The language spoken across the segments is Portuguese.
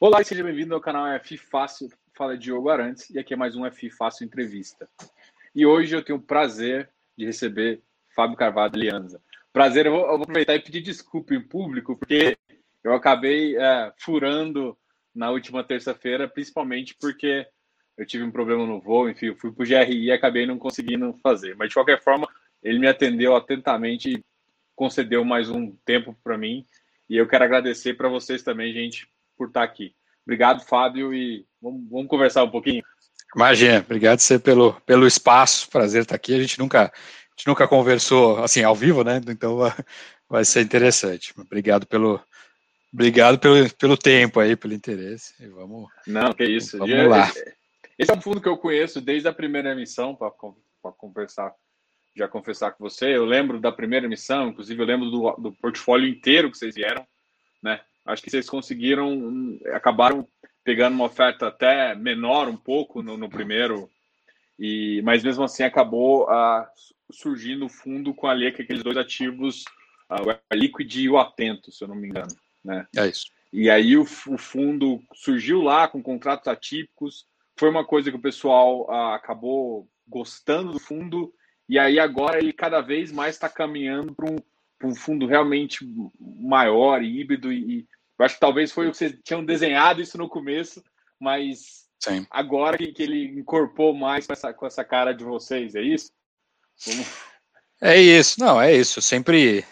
Olá e seja bem-vindo ao canal F Fácil. Fala Diogo Arantes e aqui é mais um F Fácil Entrevista. E hoje eu tenho o prazer de receber Fábio Carvalho Lianza. Prazer, eu vou, eu vou, aproveitar e pedir desculpa em público, porque eu acabei é, furando na última terça-feira, principalmente porque eu tive um problema no voo, enfim, eu fui para o GRI e acabei não conseguindo fazer. Mas de qualquer forma, ele me atendeu atentamente e concedeu mais um tempo para mim. E eu quero agradecer para vocês também, gente, por estar aqui. Obrigado, Fábio, e vamos, vamos conversar um pouquinho. Imagina, obrigado você pelo, pelo espaço, prazer estar aqui. A gente nunca, a gente nunca conversou assim ao vivo, né? Então vai ser interessante. Obrigado pelo, obrigado pelo, pelo tempo aí, pelo interesse. E vamos. Não, que isso. Vamos lá. Esse é um fundo que eu conheço desde a primeira emissão para conversar, já confessar com você. Eu lembro da primeira emissão, inclusive eu lembro do, do portfólio inteiro que vocês vieram, né? Acho que vocês conseguiram, acabaram pegando uma oferta até menor um pouco no, no primeiro, e mas mesmo assim acabou uh, surgindo o fundo com ali aqueles dois ativos, uh, o Liquid e o Atento, se eu não me engano. Né? É isso. E aí o, o fundo surgiu lá com contratos atípicos, foi uma coisa que o pessoal uh, acabou gostando do fundo, e aí agora ele cada vez mais está caminhando para um, um fundo realmente maior, híbrido e, eu acho que talvez foi o que vocês tinham desenhado isso no começo, mas Sim. agora que, que ele incorporou mais com essa, com essa cara de vocês, é isso? É isso, não, é isso. Sempre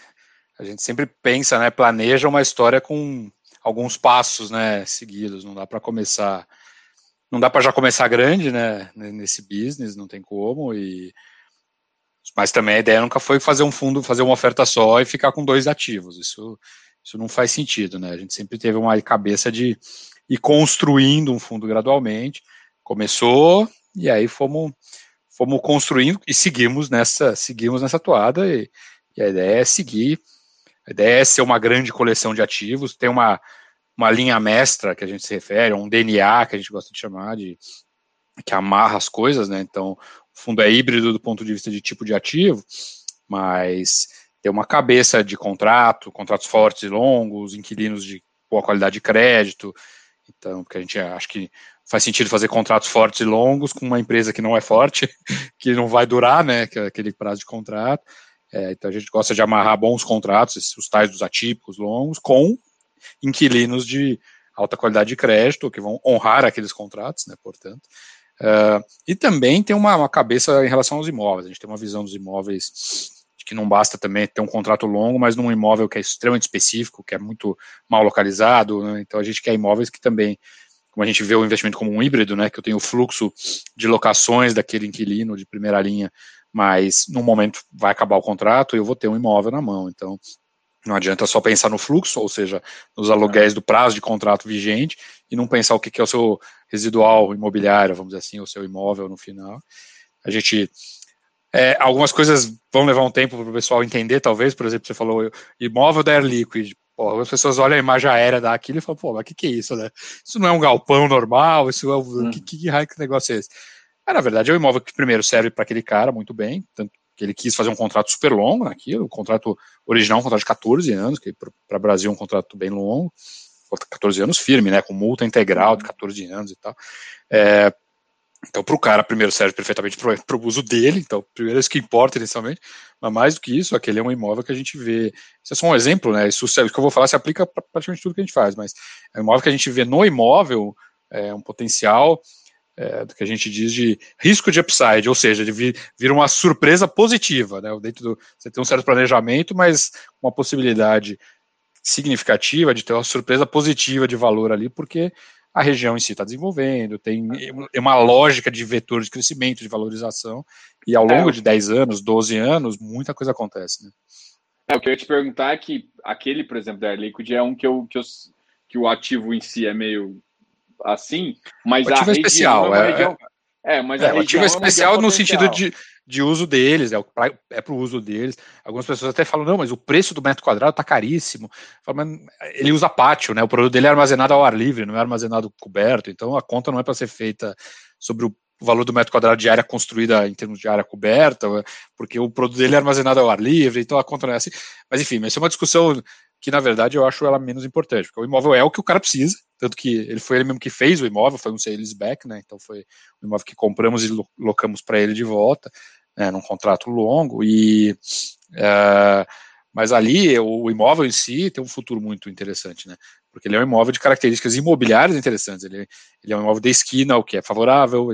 a gente sempre pensa, né, planeja uma história com alguns passos, né, seguidos. Não dá para começar, não dá para já começar grande, né, nesse business, não tem como. E mas também a ideia nunca foi fazer um fundo, fazer uma oferta só e ficar com dois ativos. Isso isso não faz sentido, né? A gente sempre teve uma cabeça de ir construindo um fundo gradualmente. Começou e aí fomos, fomos construindo e seguimos nessa, seguimos nessa toada e, e a ideia é seguir. A ideia é ser uma grande coleção de ativos, tem uma, uma linha mestra que a gente se refere, um DNA que a gente gosta de chamar de que amarra as coisas, né? Então, o fundo é híbrido do ponto de vista de tipo de ativo, mas ter uma cabeça de contrato, contratos fortes e longos, inquilinos de boa qualidade de crédito. Então, porque a gente acha que faz sentido fazer contratos fortes e longos com uma empresa que não é forte, que não vai durar, né, é aquele prazo de contrato. É, então, a gente gosta de amarrar bons contratos, os tais dos atípicos longos, com inquilinos de alta qualidade de crédito, que vão honrar aqueles contratos, né, portanto. Uh, e também tem uma, uma, cabeça em relação aos imóveis. A gente tem uma visão dos imóveis que não basta também ter um contrato longo, mas num imóvel que é extremamente específico, que é muito mal localizado, né? então a gente quer imóveis que também, como a gente vê o investimento como um híbrido, né, que eu tenho o fluxo de locações daquele inquilino de primeira linha, mas num momento vai acabar o contrato e eu vou ter um imóvel na mão, então não adianta só pensar no fluxo, ou seja, nos aluguéis do prazo de contrato vigente, e não pensar o que é o seu residual imobiliário, vamos dizer assim, o seu imóvel no final. A gente é, algumas coisas vão levar um tempo para o pessoal entender, talvez. Por exemplo, você falou imóvel da Air Liquid. Pô, as pessoas olham a imagem aérea daquilo e falam, pô, mas o que, que é isso, né? Isso não é um galpão normal, isso é um. Hum. Que, que, raio que negócio é esse? Na verdade, é um imóvel que primeiro serve para aquele cara muito bem, tanto que ele quis fazer um contrato super longo naquilo, o contrato original, um contrato de 14 anos, que para o Brasil é um contrato bem longo, 14 anos firme, né, com multa integral de 14 anos e tal. É, então, para o cara, primeiro serve perfeitamente para o uso dele, então, primeiro é isso que importa inicialmente, mas mais do que isso, aquele é um imóvel que a gente vê. Isso é só um exemplo, né? Isso, isso que eu vou falar se aplica para praticamente tudo que a gente faz, mas é um imóvel que a gente vê no imóvel, é um potencial é, do que a gente diz de risco de upside, ou seja, de vir, vir uma surpresa positiva, né? Dentro do, você tem um certo planejamento, mas uma possibilidade significativa de ter uma surpresa positiva de valor ali, porque a região em si está desenvolvendo, tem uma lógica de vetor de crescimento, de valorização, e ao longo é, de 10 anos, 12 anos, muita coisa acontece. Né? É, o que eu ia te perguntar é que aquele, por exemplo, da Air Liquid é um que, eu, que, eu, que o ativo em si é meio assim, mas o ativo a é especial, é, região, é, mas é, o ativo é especial no sentido de, de uso deles, é, é para o uso deles. Algumas pessoas até falam, não, mas o preço do metro quadrado está caríssimo. ele usa pátio, né? O produto dele é armazenado ao ar livre, não é armazenado coberto, então a conta não é para ser feita sobre o valor do metro quadrado de área construída em termos de área coberta, porque o produto dele é armazenado ao ar livre, então a conta não é assim. Mas enfim, essa é uma discussão que, na verdade, eu acho ela menos importante, porque o imóvel é o que o cara precisa, tanto que ele foi ele mesmo que fez o imóvel, foi um sales back, né? Então foi um imóvel que compramos e locamos para ele de volta, né, num contrato longo e uh, mas ali o imóvel em si tem um futuro muito interessante, né? Porque ele é um imóvel de características imobiliárias interessantes. Ele, ele é um imóvel de esquina, o que é favorável.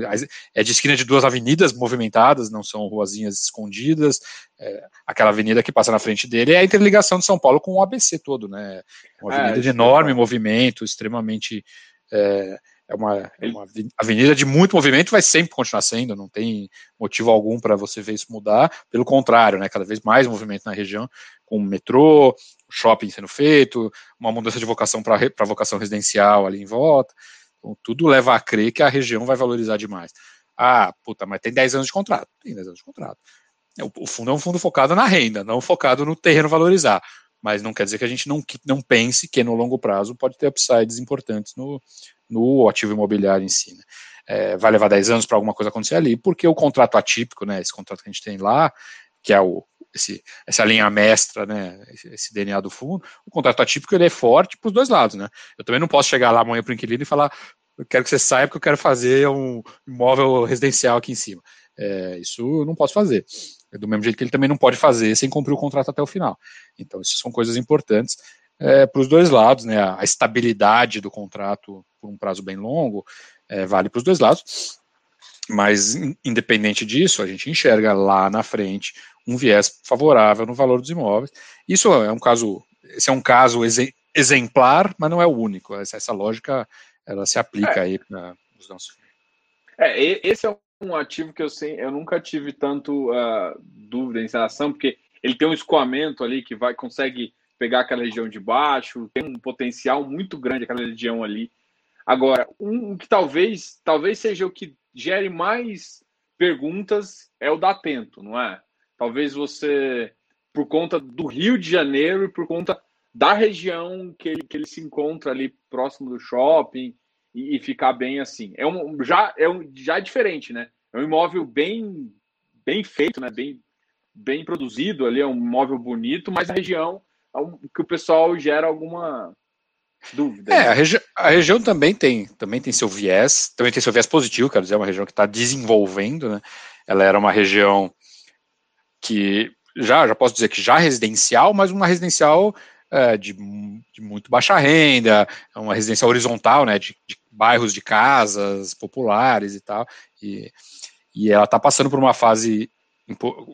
É de esquina de duas avenidas movimentadas, não são ruazinhas escondidas. É, aquela avenida que passa na frente dele é a interligação de São Paulo com o ABC todo, né? Uma é, avenida é, de enorme é movimento, extremamente é, é uma, é uma avenida de muito movimento, vai sempre continuar sendo, não tem motivo algum para você ver isso mudar, pelo contrário, né, cada vez mais movimento na região, com metrô, shopping sendo feito, uma mudança de vocação para vocação residencial ali em volta, então, tudo leva a crer que a região vai valorizar demais. Ah, puta, mas tem 10 anos de contrato, tem 10 anos de contrato. O, o fundo é um fundo focado na renda, não focado no terreno valorizar mas não quer dizer que a gente não, não pense que no longo prazo pode ter upsides importantes no, no ativo imobiliário em si. Né? É, vai levar 10 anos para alguma coisa acontecer ali, porque o contrato atípico, né, esse contrato que a gente tem lá, que é o, esse, essa linha mestra, né, esse, DNA do fundo, o contrato atípico ele é forte para os dois lados. Né? Eu também não posso chegar lá amanhã para o inquilino e falar eu quero que você saiba que eu quero fazer um imóvel residencial aqui em cima. É, isso eu não posso fazer. É do mesmo jeito que ele também não pode fazer sem cumprir o contrato até o final. Então, isso são coisas importantes é, para os dois lados, né? A estabilidade do contrato por um prazo bem longo é, vale para os dois lados. Mas, independente disso, a gente enxerga lá na frente um viés favorável no valor dos imóveis. Isso é um caso, esse é um caso exemplar, mas não é o único. Essa, essa lógica ela se aplica é. aí para os nossos. É, esse é um ativo que eu sei, eu nunca tive tanto uh, dúvida em relação, porque ele tem um escoamento ali que vai consegue pegar aquela região de baixo, tem um potencial muito grande aquela região ali. Agora, um que talvez talvez seja o que gere mais perguntas é o da Atento, não é? Talvez você, por conta do Rio de Janeiro e por conta da região que ele, que ele se encontra ali próximo do shopping, e, e ficar bem assim. É um já é um já é diferente, né? É um imóvel bem bem feito, né? Bem bem produzido ali, é um imóvel bonito, mas a região é um, que o pessoal gera alguma dúvida. É, né? a, regi a, região também tem também tem seu viés, também tem seu viés positivo, quero dizer, é uma região que está desenvolvendo, né? Ela era uma região que já já posso dizer que já residencial, mas uma residencial é, de, de, muito baixa renda, uma residência horizontal, né, de, de bairros de casas populares e tal, e, e ela está passando por uma fase,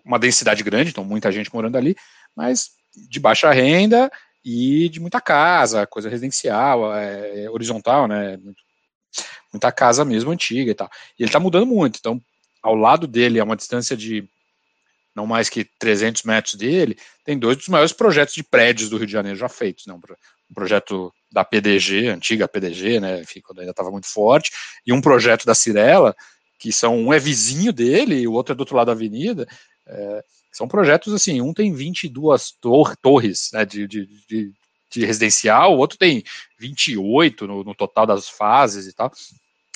uma densidade grande, então muita gente morando ali, mas de baixa renda e de muita casa, coisa residencial, é, é horizontal, né, muita casa mesmo antiga e tal. E ele está mudando muito, então ao lado dele, a uma distância de não mais que 300 metros dele, tem dois dos maiores projetos de prédios do Rio de Janeiro já feitos, né? Um projeto da PDG, antiga PDG, né? Enfim, quando ainda estava muito forte, e um projeto da Cirela, que são um é vizinho dele e o outro é do outro lado da avenida. É, são projetos assim, um tem 22 tor torres né, de, de, de, de residencial, o outro tem 28 no, no total das fases e tal.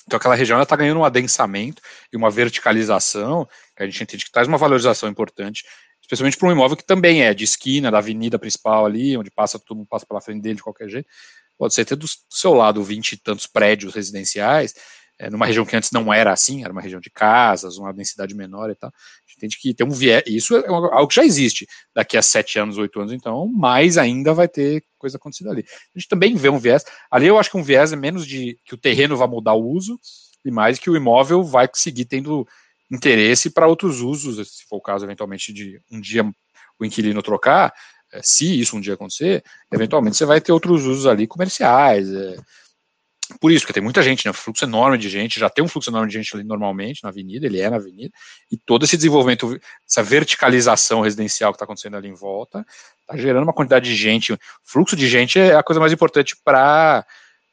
Então aquela região está ganhando um adensamento e uma verticalização, que a gente entende que traz uma valorização importante, especialmente para um imóvel que também é de esquina, da avenida principal ali, onde passa todo mundo passa pela frente dele de qualquer jeito. Pode ser ter do, seu lado 20 e tantos prédios residenciais, é, numa região que antes não era assim, era uma região de casas, uma densidade menor e tal. A gente entende que tem um viés, isso é algo que já existe. Daqui a sete anos, oito anos, então, mais ainda vai ter coisa acontecida ali. A gente também vê um viés, ali eu acho que um viés é menos de que o terreno vai mudar o uso, e mais que o imóvel vai seguir tendo interesse para outros usos, se for o caso, eventualmente, de um dia o inquilino trocar, é, se isso um dia acontecer, eventualmente você vai ter outros usos ali comerciais, é, por isso, porque tem muita gente, né? Um fluxo enorme de gente, já tem um fluxo enorme de gente ali normalmente na avenida, ele é na avenida, e todo esse desenvolvimento, essa verticalização residencial que está acontecendo ali em volta, está gerando uma quantidade de gente. Fluxo de gente é a coisa mais importante para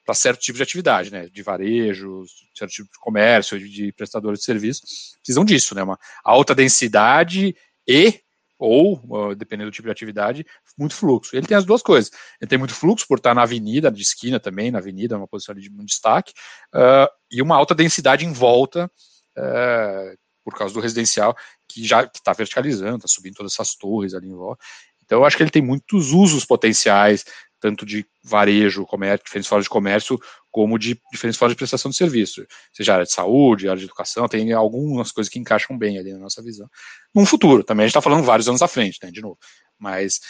para certo tipo de atividade, né, de varejo, certo tipo de comércio, de prestadores de serviços, precisam disso, né, uma alta densidade e ou, dependendo do tipo de atividade, muito fluxo. Ele tem as duas coisas. Ele tem muito fluxo por estar na avenida, de esquina também, na avenida, uma posição de destaque, uh, e uma alta densidade em volta, uh, por causa do residencial, que já está verticalizando, está subindo todas essas torres ali em volta. Então, eu acho que ele tem muitos usos potenciais tanto de varejo, comércio, diferentes formas de comércio, como de diferentes formas de prestação de serviço, seja área de saúde, área de educação, tem algumas coisas que encaixam bem ali na nossa visão. Num futuro, também a gente está falando vários anos à frente, né, de novo, mas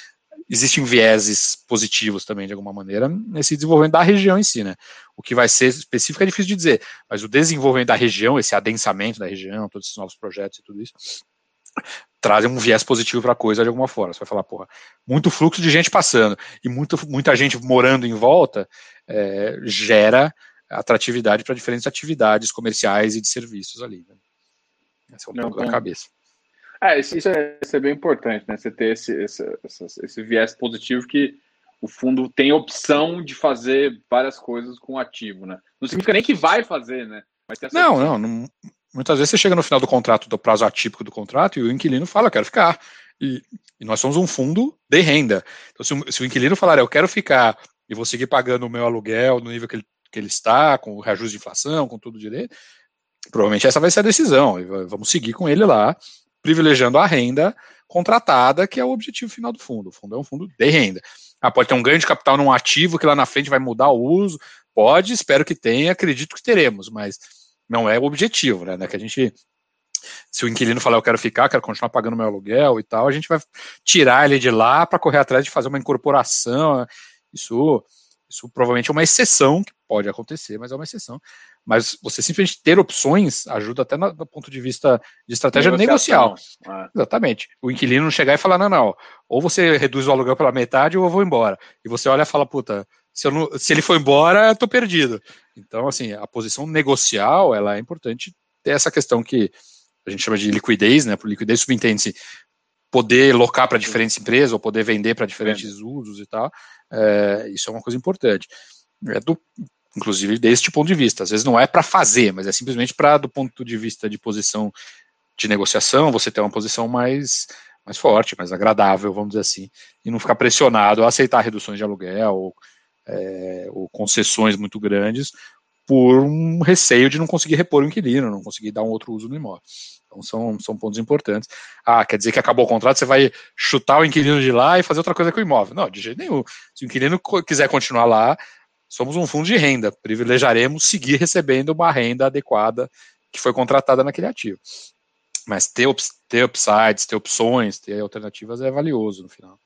existem vieses positivos também, de alguma maneira, nesse desenvolvimento da região em si, né? O que vai ser específico é difícil de dizer, mas o desenvolvimento da região, esse adensamento da região, todos esses novos projetos e tudo isso, trazem um viés positivo para a coisa de alguma forma. Você vai falar, porra, muito fluxo de gente passando e muito, muita gente morando em volta é, gera atratividade para diferentes atividades comerciais e de serviços ali. Né? Esse é um Não, pouco da cabeça. É, isso, isso, é, isso, é, bem importante, né? Você ter esse, esse, esse, viés positivo que o fundo tem opção de fazer várias coisas com o ativo, né? Não significa nem que vai fazer, né? não, não, não, muitas vezes você chega no final do contrato, do prazo atípico do contrato, e o inquilino fala, quero ficar. E, e nós somos um fundo de renda. Então, se o, se o, inquilino falar, eu quero ficar e vou seguir pagando o meu aluguel no nível que ele, que ele está, com o reajuste de inflação, com tudo direito, provavelmente essa vai ser a decisão. Vamos seguir com ele lá, privilegiando a renda contratada, que é o objetivo final do fundo. O fundo é um fundo de renda. Ah, pode ter um ganho de capital num ativo que lá na frente vai mudar o uso. Pode, espero que tenha, acredito que teremos, mas não é o objetivo, né? Que a gente, se o inquilino falar eu quero ficar, quero continuar pagando meu aluguel e tal, a gente vai tirar ele de lá para correr atrás de fazer uma incorporação. Isso, isso provavelmente é uma exceção que pode acontecer, mas é uma exceção. Mas você simplesmente ter opções ajuda até no, do ponto de vista de estratégia negocial. É. Exatamente. O inquilino não chegar e falar, não, não, ou você reduz o aluguel pela metade ou eu vou embora. E você olha e fala, puta, se, não, se ele for embora, eu tô perdido. Então, assim, a posição negocial, ela é importante ter essa questão que a gente chama de liquidez, né? Por liquidez subentende-se poder locar para diferentes empresas ou poder vender para diferentes é. usos e tal. É, isso é uma coisa importante. É do, inclusive deste ponto de vista. Às vezes não é para fazer, mas é simplesmente para, do ponto de vista de posição de negociação, você ter uma posição mais, mais forte, mais agradável, vamos dizer assim, e não ficar pressionado a aceitar reduções de aluguel ou é, ou concessões muito grandes por um receio de não conseguir repor o inquilino, não conseguir dar um outro uso no imóvel. Então são, são pontos importantes. Ah, quer dizer que acabou o contrato, você vai chutar o inquilino de lá e fazer outra coisa com o imóvel. Não, de jeito nenhum. Se o inquilino quiser continuar lá, somos um fundo de renda, privilegiaremos seguir recebendo uma renda adequada que foi contratada naquele ativo. Mas ter, ter upsides, ter opções, ter alternativas é valioso no final.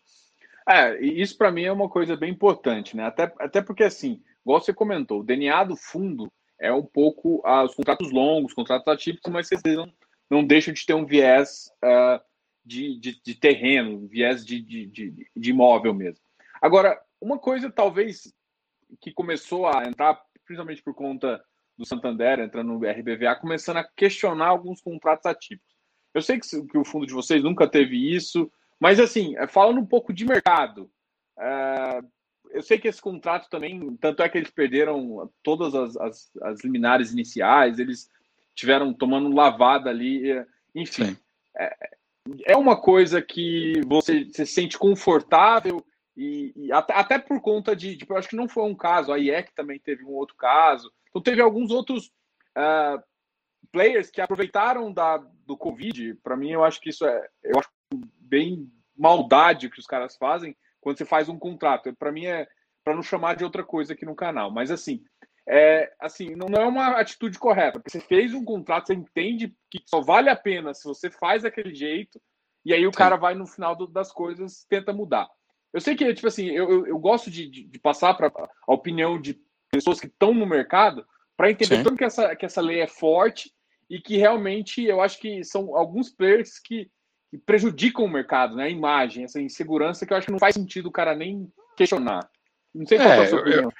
É, isso para mim é uma coisa bem importante, né? Até, até porque, assim, igual você comentou, o DNA do fundo é um pouco ah, os contratos longos, contratos atípicos, mas vocês não, não deixam de ter um viés uh, de, de, de, terreno, viés de, de, de, de imóvel mesmo. Agora, uma coisa talvez que começou a entrar, principalmente por conta do Santander entrando no RBVA, começando a questionar alguns contratos atípicos. Eu sei que, que o fundo de vocês nunca teve isso, mas, assim, é, falando um pouco de mercado, é, eu sei que esse contrato também, tanto é que eles perderam todas as, as, as liminares iniciais, eles tiveram tomando lavada ali, enfim. É, é, uma coisa que você se sente confortável e, e até, até, por conta de, de, eu acho que não foi um caso, a IEC também teve um outro caso, então teve alguns outros uh, players que aproveitaram da, do Covid, para mim eu acho que isso é, eu acho bem maldade que os caras fazem quando você faz um contrato. Para mim é para não chamar de outra coisa aqui no canal, mas assim, é assim, não, não é uma atitude correta, porque você fez um contrato, você entende que só vale a pena se você faz daquele jeito, e aí o Sim. cara vai no final do, das coisas tenta mudar. Eu sei que, tipo assim, eu, eu, eu gosto de, de, de passar para a opinião de pessoas que estão no mercado para entender tanto que essa, que essa lei é forte e que realmente eu acho que são alguns players que que prejudicam o mercado, né? A imagem, essa insegurança que eu acho que não faz sentido o cara nem questionar. Não sei qual é, é a sua opinião. Eu,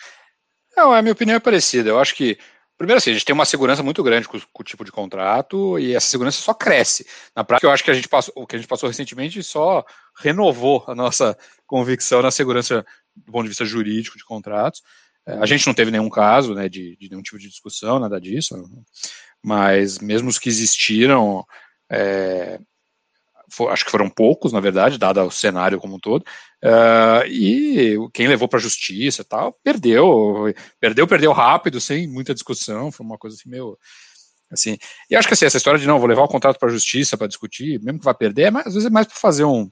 não, a minha opinião é parecida. Eu acho que, primeiro assim, a gente tem uma segurança muito grande com, com, o tipo de contrato e essa segurança só cresce. Na prática, eu acho que a gente passou, o que a gente passou recentemente só renovou a nossa convicção na segurança do ponto de vista jurídico de contratos. É, a gente não teve nenhum caso né, de, de nenhum tipo de discussão, nada disso, mas mesmo os que existiram, é, for, acho que foram poucos, na verdade, dado o cenário como um todo, uh, e quem levou para a justiça e tal, perdeu, perdeu, perdeu rápido, sem muita discussão, foi uma coisa assim meio, assim, e acho que assim, essa história de não, vou levar o contrato para a justiça para discutir, mesmo que vá perder, é mais, às vezes é mais para fazer um,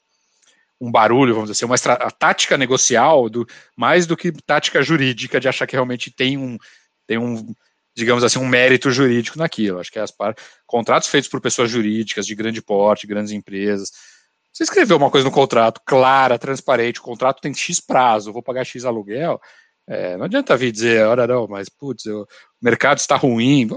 um barulho, vamos dizer assim, uma a tática negocial, do, mais do que tática jurídica, de achar que realmente tem um, tem um digamos assim, um mérito jurídico naquilo. Acho que é as par... contratos feitos por pessoas jurídicas de grande porte, grandes empresas. Você escreveu uma coisa no contrato clara, transparente, o contrato tem X prazo, vou pagar X aluguel. É, não adianta vir dizer, olha, não, mas putz, o mercado está ruim.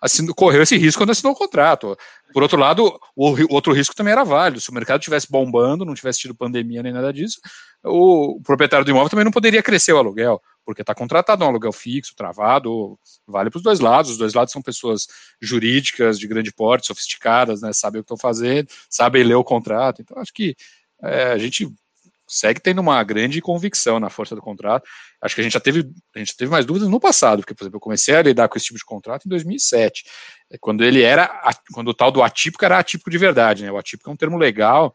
Assim, correu esse risco quando assinou o contrato. Por outro lado, o, outro risco também era válido. Se o mercado tivesse bombando, não tivesse tido pandemia nem nada disso, o proprietário do imóvel também não poderia crescer o aluguel, porque está contratado um aluguel fixo, travado, vale para os dois lados. Os dois lados são pessoas jurídicas de grande porte, sofisticadas, né, sabem o que estão fazendo, sabem ler o contrato. Então, acho que é, a gente segue tendo uma grande convicção na força do contrato. Acho que a gente já teve, a gente teve mais dúvidas no passado, porque, por exemplo, eu comecei a lidar com esse tipo de contrato em 2007, é, quando ele era, quando o tal do atípico era atípico de verdade, né? O atípico é um termo legal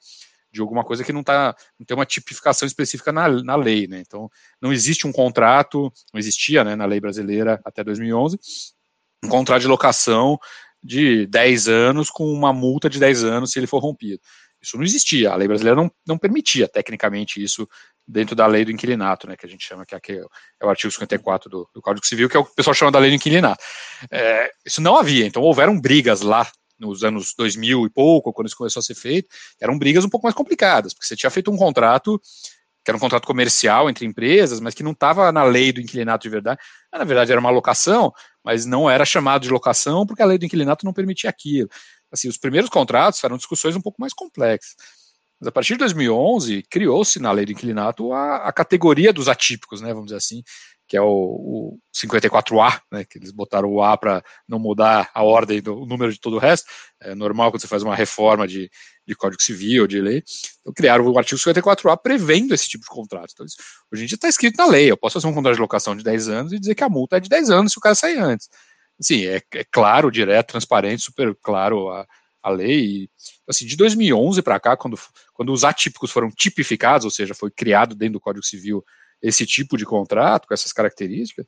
de alguma coisa que não tá, não tem uma tipificação específica na, na lei, né? Então, não existe um contrato, não existia, né, na lei brasileira até 2011, um contrato de locação de 10 anos com uma multa de 10 anos se ele for rompido. Isso não existia, a lei brasileira não, não permitia tecnicamente isso dentro da lei do inquilinato, né, que a gente chama, que é, é o artigo 54 do, do Código Civil, que é o que o pessoal chama da lei do inquilinato. É, isso não havia, então houveram brigas lá nos anos 2000 e pouco, quando isso começou a ser feito, eram brigas um pouco mais complicadas, porque você tinha feito um contrato que era um contrato comercial entre empresas, mas que não estava na lei do inquilinato de verdade. Na verdade, era uma locação, mas não era chamado de locação porque a lei do inquilinato não permitia aquilo assim, os primeiros contratos eram discussões um pouco mais complexas. Mas a partir de 2011, criou-se na lei do inquilinato a, a, categoria dos atípicos, né, vamos dizer assim, que é o, o 54A, né, que eles botaram o A para não mudar a ordem do número de todo o resto. É normal quando você faz uma reforma de, de Código Civil, de lei. Então criaram o artigo 54A prevendo esse tipo de contrato. Então, isso, hoje em dia está escrito na lei. Eu posso fazer um contrato de locação de 10 anos e dizer que a multa é de 10 anos se o cara sair antes. Sim, é, é, claro, direto, transparente, super claro a, a lei. Assim, de 2011 para cá, quando, quando os atípicos foram tipificados, ou seja, foi criado dentro do Código Civil esse tipo de contrato, com essas características,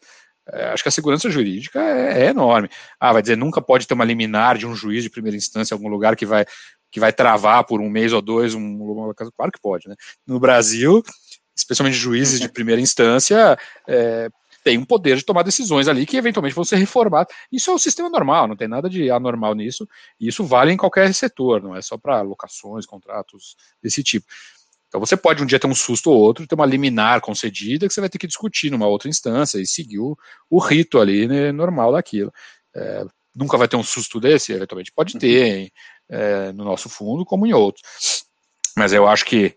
é, acho que a segurança jurídica é, é, enorme. Ah, vai dizer, nunca pode ter uma liminar de um juiz de primeira instância em algum lugar que vai, que vai travar por um mês ou dois um, uma Claro que pode, né? No Brasil, especialmente juízes de primeira instância, é, tem um poder de tomar decisões ali que eventualmente vão ser reformadas. Isso é o sistema normal, não tem nada de anormal nisso, e isso vale em qualquer setor, não é só para locações, contratos desse tipo. Então você pode um dia ter um susto ou outro, ter uma liminar concedida que você vai ter que discutir numa outra instância e seguir o, o rito ali né, normal daquilo. É, nunca vai ter um susto desse, eventualmente pode ter é, no nosso fundo, como em outros. Mas eu acho que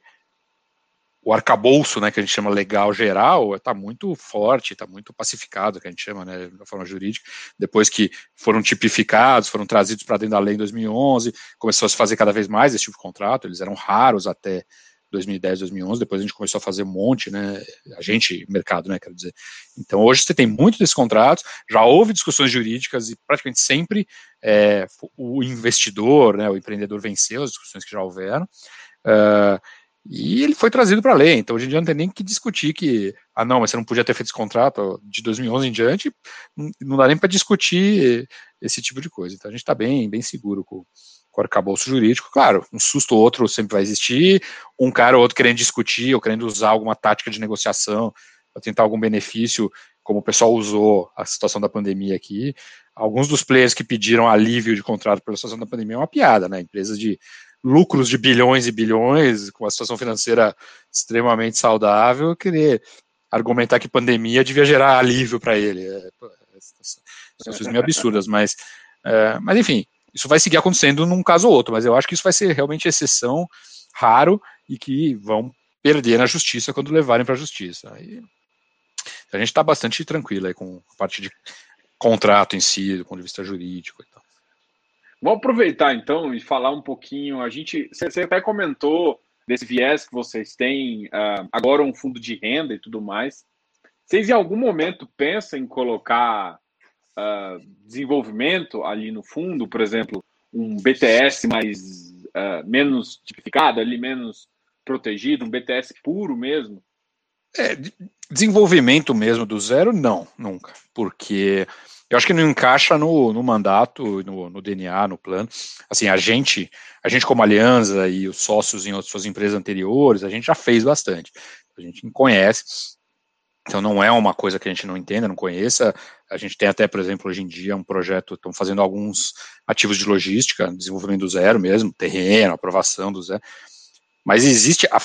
o arcabouço, né, que a gente chama legal geral, está muito forte, está muito pacificado, que a gente chama, né, da forma jurídica, depois que foram tipificados, foram trazidos para dentro da lei em 2011, começou a se fazer cada vez mais esse tipo de contrato, eles eram raros até 2010, 2011, depois a gente começou a fazer um monte, né, a gente, mercado, né, quero dizer. Então, hoje você tem muito desses contratos, já houve discussões jurídicas e praticamente sempre é, o investidor, né, o empreendedor venceu as discussões que já houveram, uh, e ele foi trazido para a lei, então hoje em dia não tem nem que discutir que, ah não, mas você não podia ter feito esse contrato de 2011 em diante, não dá nem para discutir esse tipo de coisa. Então a gente está bem, bem seguro com, com o arcabouço jurídico. Claro, um susto ou outro sempre vai existir, um cara ou outro querendo discutir ou querendo usar alguma tática de negociação para tentar algum benefício, como o pessoal usou a situação da pandemia aqui. Alguns dos players que pediram alívio de contrato pela situação da pandemia é uma piada, né? Empresas de lucros de bilhões e bilhões, com uma situação financeira extremamente saudável, querer argumentar que pandemia devia gerar alívio para ele. É, são coisas meio absurdas, mas, é, mas enfim, isso vai seguir acontecendo num caso ou outro, mas eu acho que isso vai ser realmente exceção, raro, e que vão perder na justiça quando levarem para a justiça. A gente está bastante tranquilo aí com a parte de contrato em si, do ponto de vista jurídico e tal. Vamos aproveitar então e falar um pouquinho. A gente, você até comentou desse viés que vocês têm uh, agora um fundo de renda e tudo mais. Vocês em algum momento pensam em colocar uh, desenvolvimento ali no fundo, por exemplo, um BTS mais uh, menos tipificado, ali menos protegido, um BTS puro mesmo? É, desenvolvimento mesmo do zero, não, nunca, porque eu acho que não encaixa no, no mandato, no, no, DNA, no plano. Assim, a gente, a gente como aliança e os sócios em outras suas empresas anteriores, a gente já fez bastante. A gente conhece. Então não é uma coisa que a gente não entenda, não conheça. A gente tem até, por exemplo, hoje em dia um projeto, estão fazendo alguns ativos de logística, desenvolvimento do zero mesmo, terreno, aprovação do zero. Mas existe a,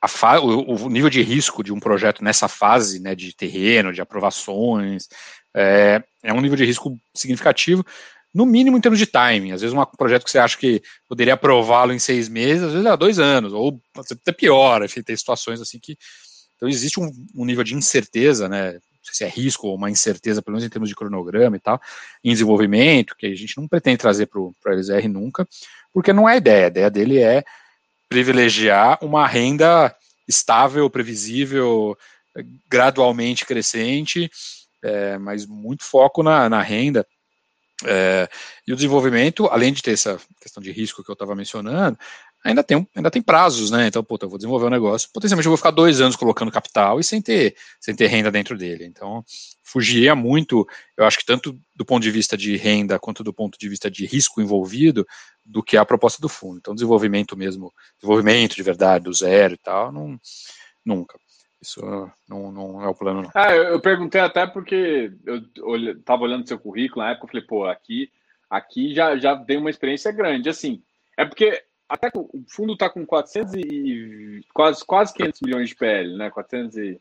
a o, o, nível de risco de um projeto nessa fase, né, de terreno, de aprovações, é, é um nível de risco significativo, no mínimo em termos de timing. Às vezes, um projeto que você acha que poderia aprová-lo em seis meses, às vezes é dois anos, ou até pior, enfim, tem situações assim que. Então, existe um, um nível de incerteza, né? Se é risco ou uma incerteza, pelo menos em termos de cronograma e tal, em desenvolvimento, que a gente não pretende trazer para o LZR nunca, porque não é a ideia. A ideia dele é privilegiar uma renda estável, previsível, gradualmente crescente, é, mas muito foco na, na renda. É, e o desenvolvimento, além de ter essa questão de risco que eu estava mencionando, ainda tem, ainda tem prazos, né? Então, puta, eu vou desenvolver um negócio, potencialmente eu vou ficar dois anos colocando capital e sem ter, sem ter renda dentro dele. Então, fugiria muito, eu acho que tanto do ponto de vista de renda quanto do ponto de vista de risco envolvido, do que a proposta do fundo. Então, desenvolvimento mesmo, desenvolvimento de verdade, do zero e tal, não, nunca. Isso não, não é o plano, não. Ah, eu, perguntei até porque eu estava olhando seu currículo na época, eu falei, pô, aqui, aqui já, já tem uma experiência grande. Assim, é porque até o fundo está com 400 e quase, quase 500 milhões de PL, né? 400 e...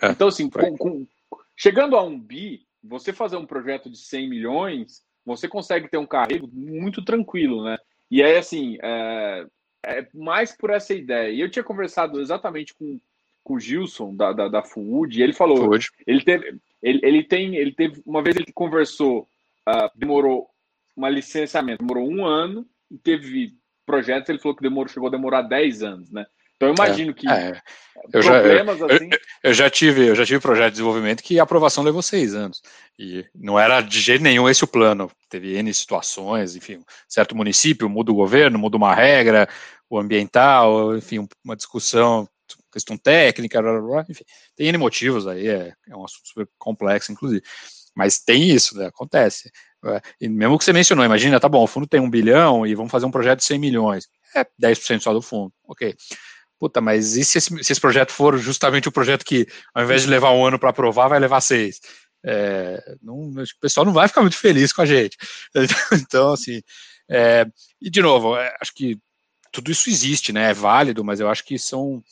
É, então, assim, com, com, chegando a um bi, você fazer um projeto de 100 milhões, você consegue ter um carrego muito tranquilo, né? E aí, assim, é, é mais por essa ideia. E eu tinha conversado exatamente com com o Gilson da, da, da Food, e ele falou, ele teve, ele, ele tem, ele teve, uma vez ele conversou, uh, demorou uma licenciamento, demorou um ano, e teve projetos, ele falou que demorou, chegou a demorar 10 anos, né? Então eu imagino que é, eu problemas já, eu, assim. Eu, eu, já tive, eu já tive projeto de desenvolvimento que a aprovação levou seis anos. E não era de jeito nenhum esse o plano. Teve N situações, enfim, certo município muda o governo, muda uma regra, o ambiental, enfim, uma discussão questão técnica, blá, blá, blá, enfim, tem N motivos aí, é, é um assunto super complexo, inclusive. Mas tem isso, né, acontece. É, e mesmo que você mencionou, imagina, tá bom, o fundo tem um bilhão e vamos fazer um projeto de 100 milhões. É 10% só do fundo, ok. Puta, mas e se esse, se esse, projeto for justamente o projeto que, ao invés de levar um ano para aprovar, vai levar seis? É, não, o pessoal não vai ficar muito feliz com a gente. Então, assim, é, e de novo, é, acho que tudo isso existe, né? É válido, mas eu acho que são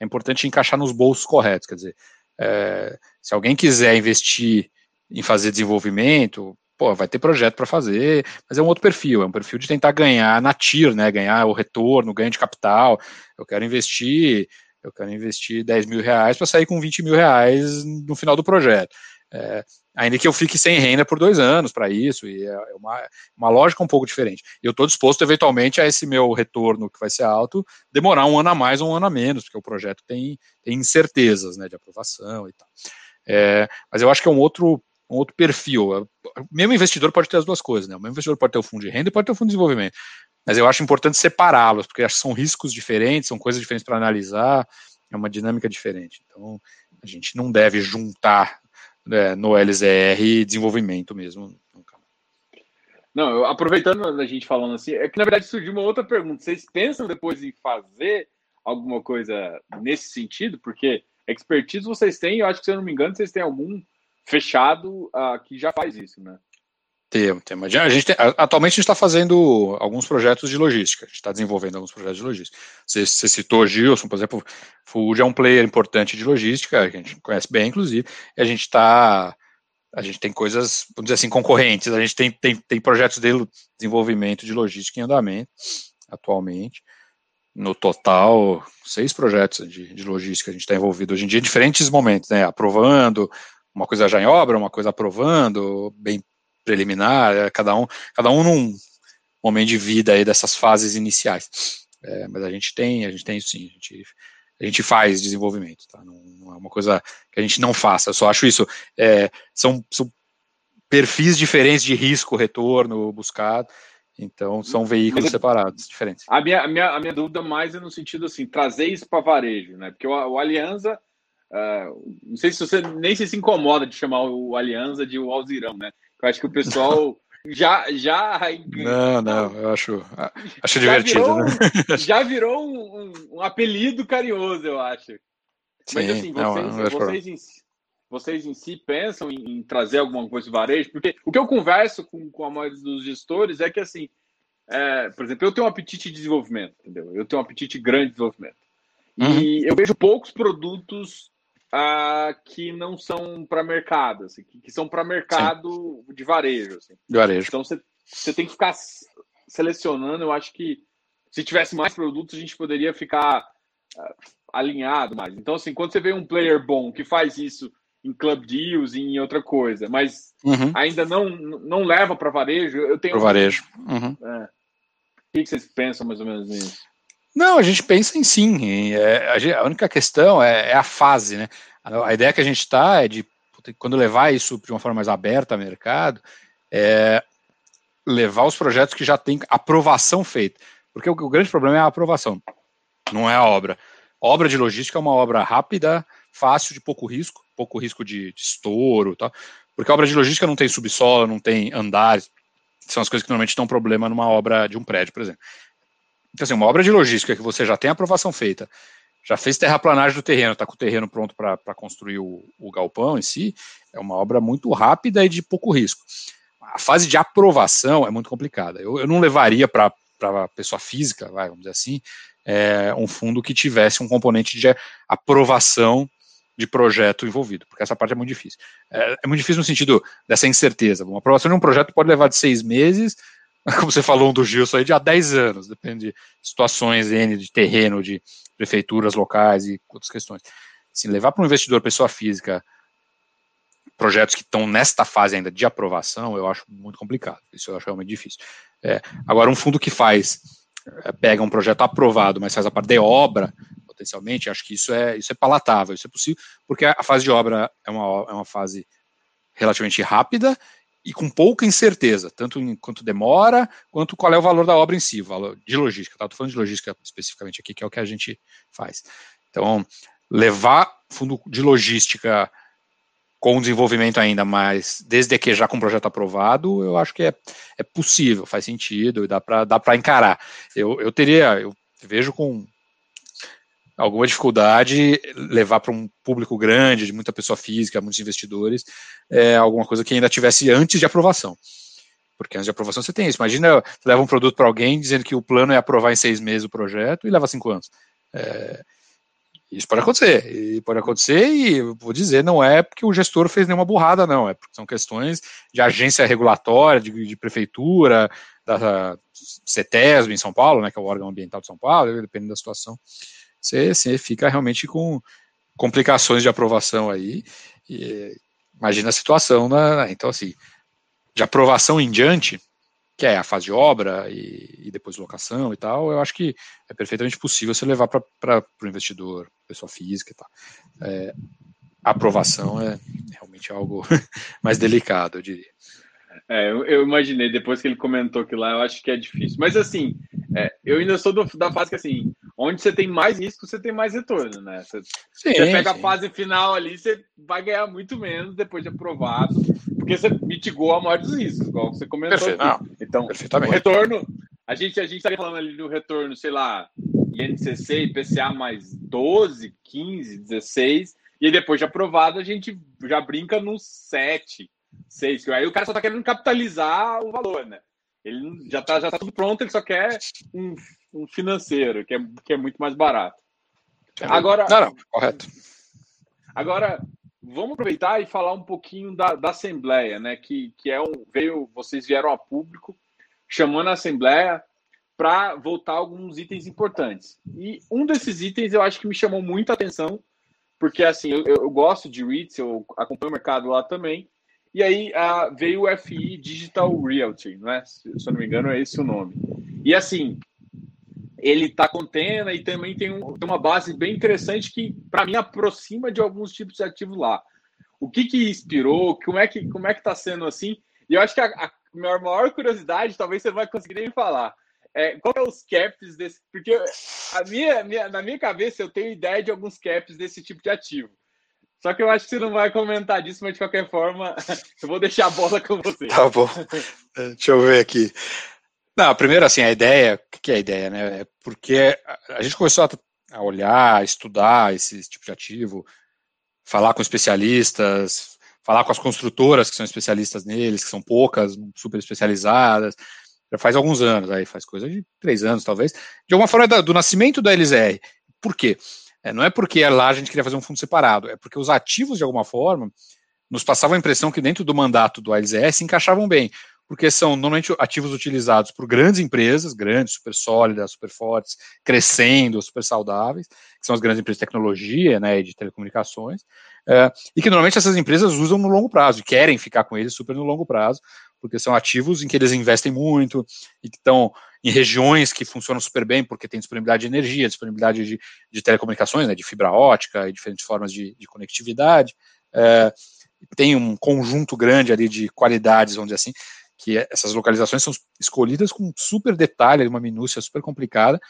é importante encaixar nos bolsos corretos. Quer dizer, é, se alguém quiser investir em fazer desenvolvimento, pô, vai ter projeto para fazer, mas é um outro perfil, é um perfil de tentar ganhar na TIR, né? Ganhar o retorno, ganho de capital. Eu quero investir, eu quero investir 10 mil reais para sair com 20 mil reais no final do projeto. É, ainda que eu fique sem renda por dois anos para isso, e é uma, uma lógica um pouco diferente. Eu estou disposto, eventualmente, a esse meu retorno, que vai ser alto, demorar um ano a mais ou um ano a menos, porque o projeto tem, tem incertezas né, de aprovação e tal. É, mas eu acho que é um outro, um outro perfil. O mesmo investidor pode ter as duas coisas, né? O mesmo investidor pode ter o fundo de renda e pode ter o fundo de desenvolvimento. Mas eu acho importante separá-los, porque acho que são riscos diferentes, são coisas diferentes para analisar, é uma dinâmica diferente. Então, a gente não deve juntar né, no LZR desenvolvimento mesmo. Não, aproveitando a gente falando assim, é que na verdade surgiu uma outra pergunta. Vocês pensam depois em fazer alguma coisa nesse sentido? Porque expertise vocês têm, eu acho que se eu não me engano, vocês têm algum fechado uh, que já faz isso, né? Tem, tem. A gente tem, atualmente a gente está fazendo alguns projetos de logística, a gente está desenvolvendo alguns projetos de logística. Você, você citou Gilson, por exemplo, Food é um player importante de logística, que a gente conhece bem, inclusive, e a gente está. A gente tem coisas, vamos dizer assim, concorrentes, a gente tem, tem, tem projetos de desenvolvimento de logística em andamento atualmente. No total, seis projetos de, de logística a gente está envolvido hoje em dia, em diferentes momentos, né? Aprovando, uma coisa já em obra, uma coisa aprovando, bem preliminar, é, cada um, cada um num momento de vida aí dessas fases iniciais. É, mas a gente tem, a gente tem sim, a gente, a gente faz desenvolvimento, tá? Não, não, é uma coisa que a gente não faça. Eu só acho isso. É, são, são perfis diferentes de risco, retorno buscado. Então, são veículos separados, diferentes. A minha, a minha, a minha dúvida mais é no sentido assim, trazer isso para varejo, né? Porque o, o Aliança Uh, não sei se você nem se, se incomoda de chamar o Aliança de o Alzirão, né? Eu acho que o pessoal já já não não eu acho acho divertido virou, né? já virou um, um, um, apelido carinhoso eu acho Sim, mas assim vocês, não vocês, em, vocês em si pensam em, em, trazer alguma coisa de varejo porque o que eu converso com, com a maioria dos gestores é que assim é, por exemplo eu tenho um apetite de desenvolvimento entendeu eu tenho um apetite grande de desenvolvimento uhum. e eu vejo poucos produtos uh, que não são para mercado, assim, que, que, são para mercado Sim. de varejo. Assim. De varejo. Então você tem que ficar selecionando. Eu acho que se tivesse mais produtos, a gente poderia ficar uh, alinhado mais. Então, assim, quando você vê um player bom que faz isso em club deals e em outra coisa, mas uhum. ainda não, não leva para varejo, eu tenho. Para varejo. Uhum. É. O que vocês pensam mais ou menos nisso? Não, a gente pensa em sim. É, a, única questão é, é, a fase, né? A, a ideia que a gente está é de, quando levar isso de uma forma mais aberta ao mercado, é levar os projetos que já têm aprovação feita. Porque o, o grande problema é a aprovação, não é a obra. Obra de logística é uma obra rápida, fácil, de pouco risco, pouco risco de, de estouro, tal. Porque a obra de logística não tem subsolo, não tem andares, são as coisas que normalmente dão problema numa obra de um prédio, por exemplo. Então, assim, uma obra de logística que você já tem aprovação feita, já fez terraplanagem do terreno, está com o terreno pronto para construir o, o, galpão em si, é uma obra muito rápida e de pouco risco. A fase de aprovação é muito complicada. Eu, eu não levaria para a pessoa física, vai, vamos dizer assim, é, um fundo que tivesse um componente de aprovação de projeto envolvido, porque essa parte é muito difícil. É, é muito difícil no sentido dessa incerteza. Uma aprovação de um projeto pode levar de seis meses como você falou, um do Gilson aí, de há 10 anos, depende de situações N, de terreno, de prefeituras locais e outras questões. Assim, levar para um investidor, pessoa física, projetos que estão nesta fase ainda de aprovação, eu acho muito complicado. Isso eu acho realmente difícil. É, agora, um fundo que faz, é, pega um projeto aprovado, mas faz a parte de obra, potencialmente, acho que isso é, isso é palatável, isso é possível, porque a fase de obra é uma, é uma fase relativamente rápida e com pouca incerteza, tanto em quanto demora, quanto qual é o valor da obra em si, valor de logística. Tá? Estou falando de logística especificamente aqui, que é o que a gente faz. Então, levar fundo de logística com desenvolvimento ainda mais, desde que já com o projeto aprovado, eu acho que é, é possível, faz sentido, dá para dá encarar. Eu, eu teria, eu vejo com alguma dificuldade levar para um público grande, de muita pessoa física, muitos investidores, é, alguma coisa que ainda tivesse antes de aprovação. Porque antes de aprovação você tem isso. Imagina, você leva um produto para alguém dizendo que o plano é aprovar em seis meses o projeto e leva cinco anos. É, isso pode acontecer. E pode acontecer, e vou dizer, não é porque o gestor fez nenhuma burrada, não. É porque são questões de agência regulatória, de, de prefeitura, da CETESB em São Paulo, né, que é o órgão ambiental de São Paulo, dependendo da situação você, você fica realmente com complicações de aprovação aí. E, imagina a situação, né? Então, assim, de aprovação em diante, que é a fase de obra e, e depois locação e tal, eu acho que é perfeitamente possível você levar para o investidor, pessoa física e tal. É, aprovação é realmente algo mais delicado, eu diria. É, eu, imaginei, depois que ele comentou que lá, eu acho que é difícil. Mas assim, é, eu ainda sou do, da fase que assim, onde você tem mais risco, você tem mais retorno, né? Você, sim, você pega sim. a fase final ali, você vai ganhar muito menos depois de aprovado, porque você mitigou a maior dos riscos, igual você comentou. Perfeito, não, então, o retorno, a gente a gente estaria falando ali do retorno, sei lá, INCC e PCA mais 12, 15, 16, e depois de aprovado a gente já brinca no 7, 6. Aí o cara só está querendo capitalizar o valor, né? Ele já está já tá tudo pronto, ele só quer um, um financeiro, que é, que é muito mais barato. Agora. Não, não, correto. Agora, vamos aproveitar e falar um pouquinho da, da Assembleia, né? Que, que é um. Veio, vocês vieram a público chamando a Assembleia para voltar alguns itens importantes. E um desses itens eu acho que me chamou muita atenção, porque assim, eu, eu gosto de REITs, eu acompanho o mercado lá também, e aí uh, veio o FI Digital Realty, não é? Se, se eu não me engano, é esse o nome. E assim, ele está contendo e também tem, um, tem, uma base bem interessante que, para mim, aproxima de alguns tipos de ativos lá. O que que inspirou? Como é que como é que está sendo assim? E eu acho que a, a minha maior curiosidade, talvez você não vai conseguir nem falar. É, qual é os caps desse? Porque a minha, minha, na minha cabeça eu tenho ideia de alguns caps desse tipo de ativo. Só que eu acho que você não vai comentar disso, mas de qualquer forma, eu vou deixar a bola com você. Tá bom. Deixa eu ver aqui. Não, primeiro, assim, a ideia, o que é a ideia, né? É porque a gente começou a olhar, a estudar esse tipo de ativo, falar com especialistas, falar com as construtoras que são especialistas neles, que são poucas, super especializadas, já faz alguns anos, aí faz coisa de três anos, talvez, de alguma forma do nascimento da LZR. Por quê? É, não é porque lá a gente queria fazer um fundo separado, é porque os ativos, de alguma forma, nos passavam a impressão que dentro do mandato do ALZR se encaixavam bem porque são normalmente ativos utilizados por grandes empresas, grandes, super sólidas, super fortes, crescendo, super saudáveis, que são as grandes empresas de tecnologia, né, de telecomunicações, é, e que normalmente essas empresas usam no longo prazo, e querem ficar com eles super no longo prazo, porque são ativos em que eles investem muito, e que estão em regiões que funcionam super bem, porque tem disponibilidade de energia, disponibilidade de, de telecomunicações, né, de fibra ótica e diferentes formas de, de conectividade, é, tem um conjunto grande ali de qualidades, vamos dizer assim, que essas localizações são escolhidas com super detalhe, uma minúcia super complicada.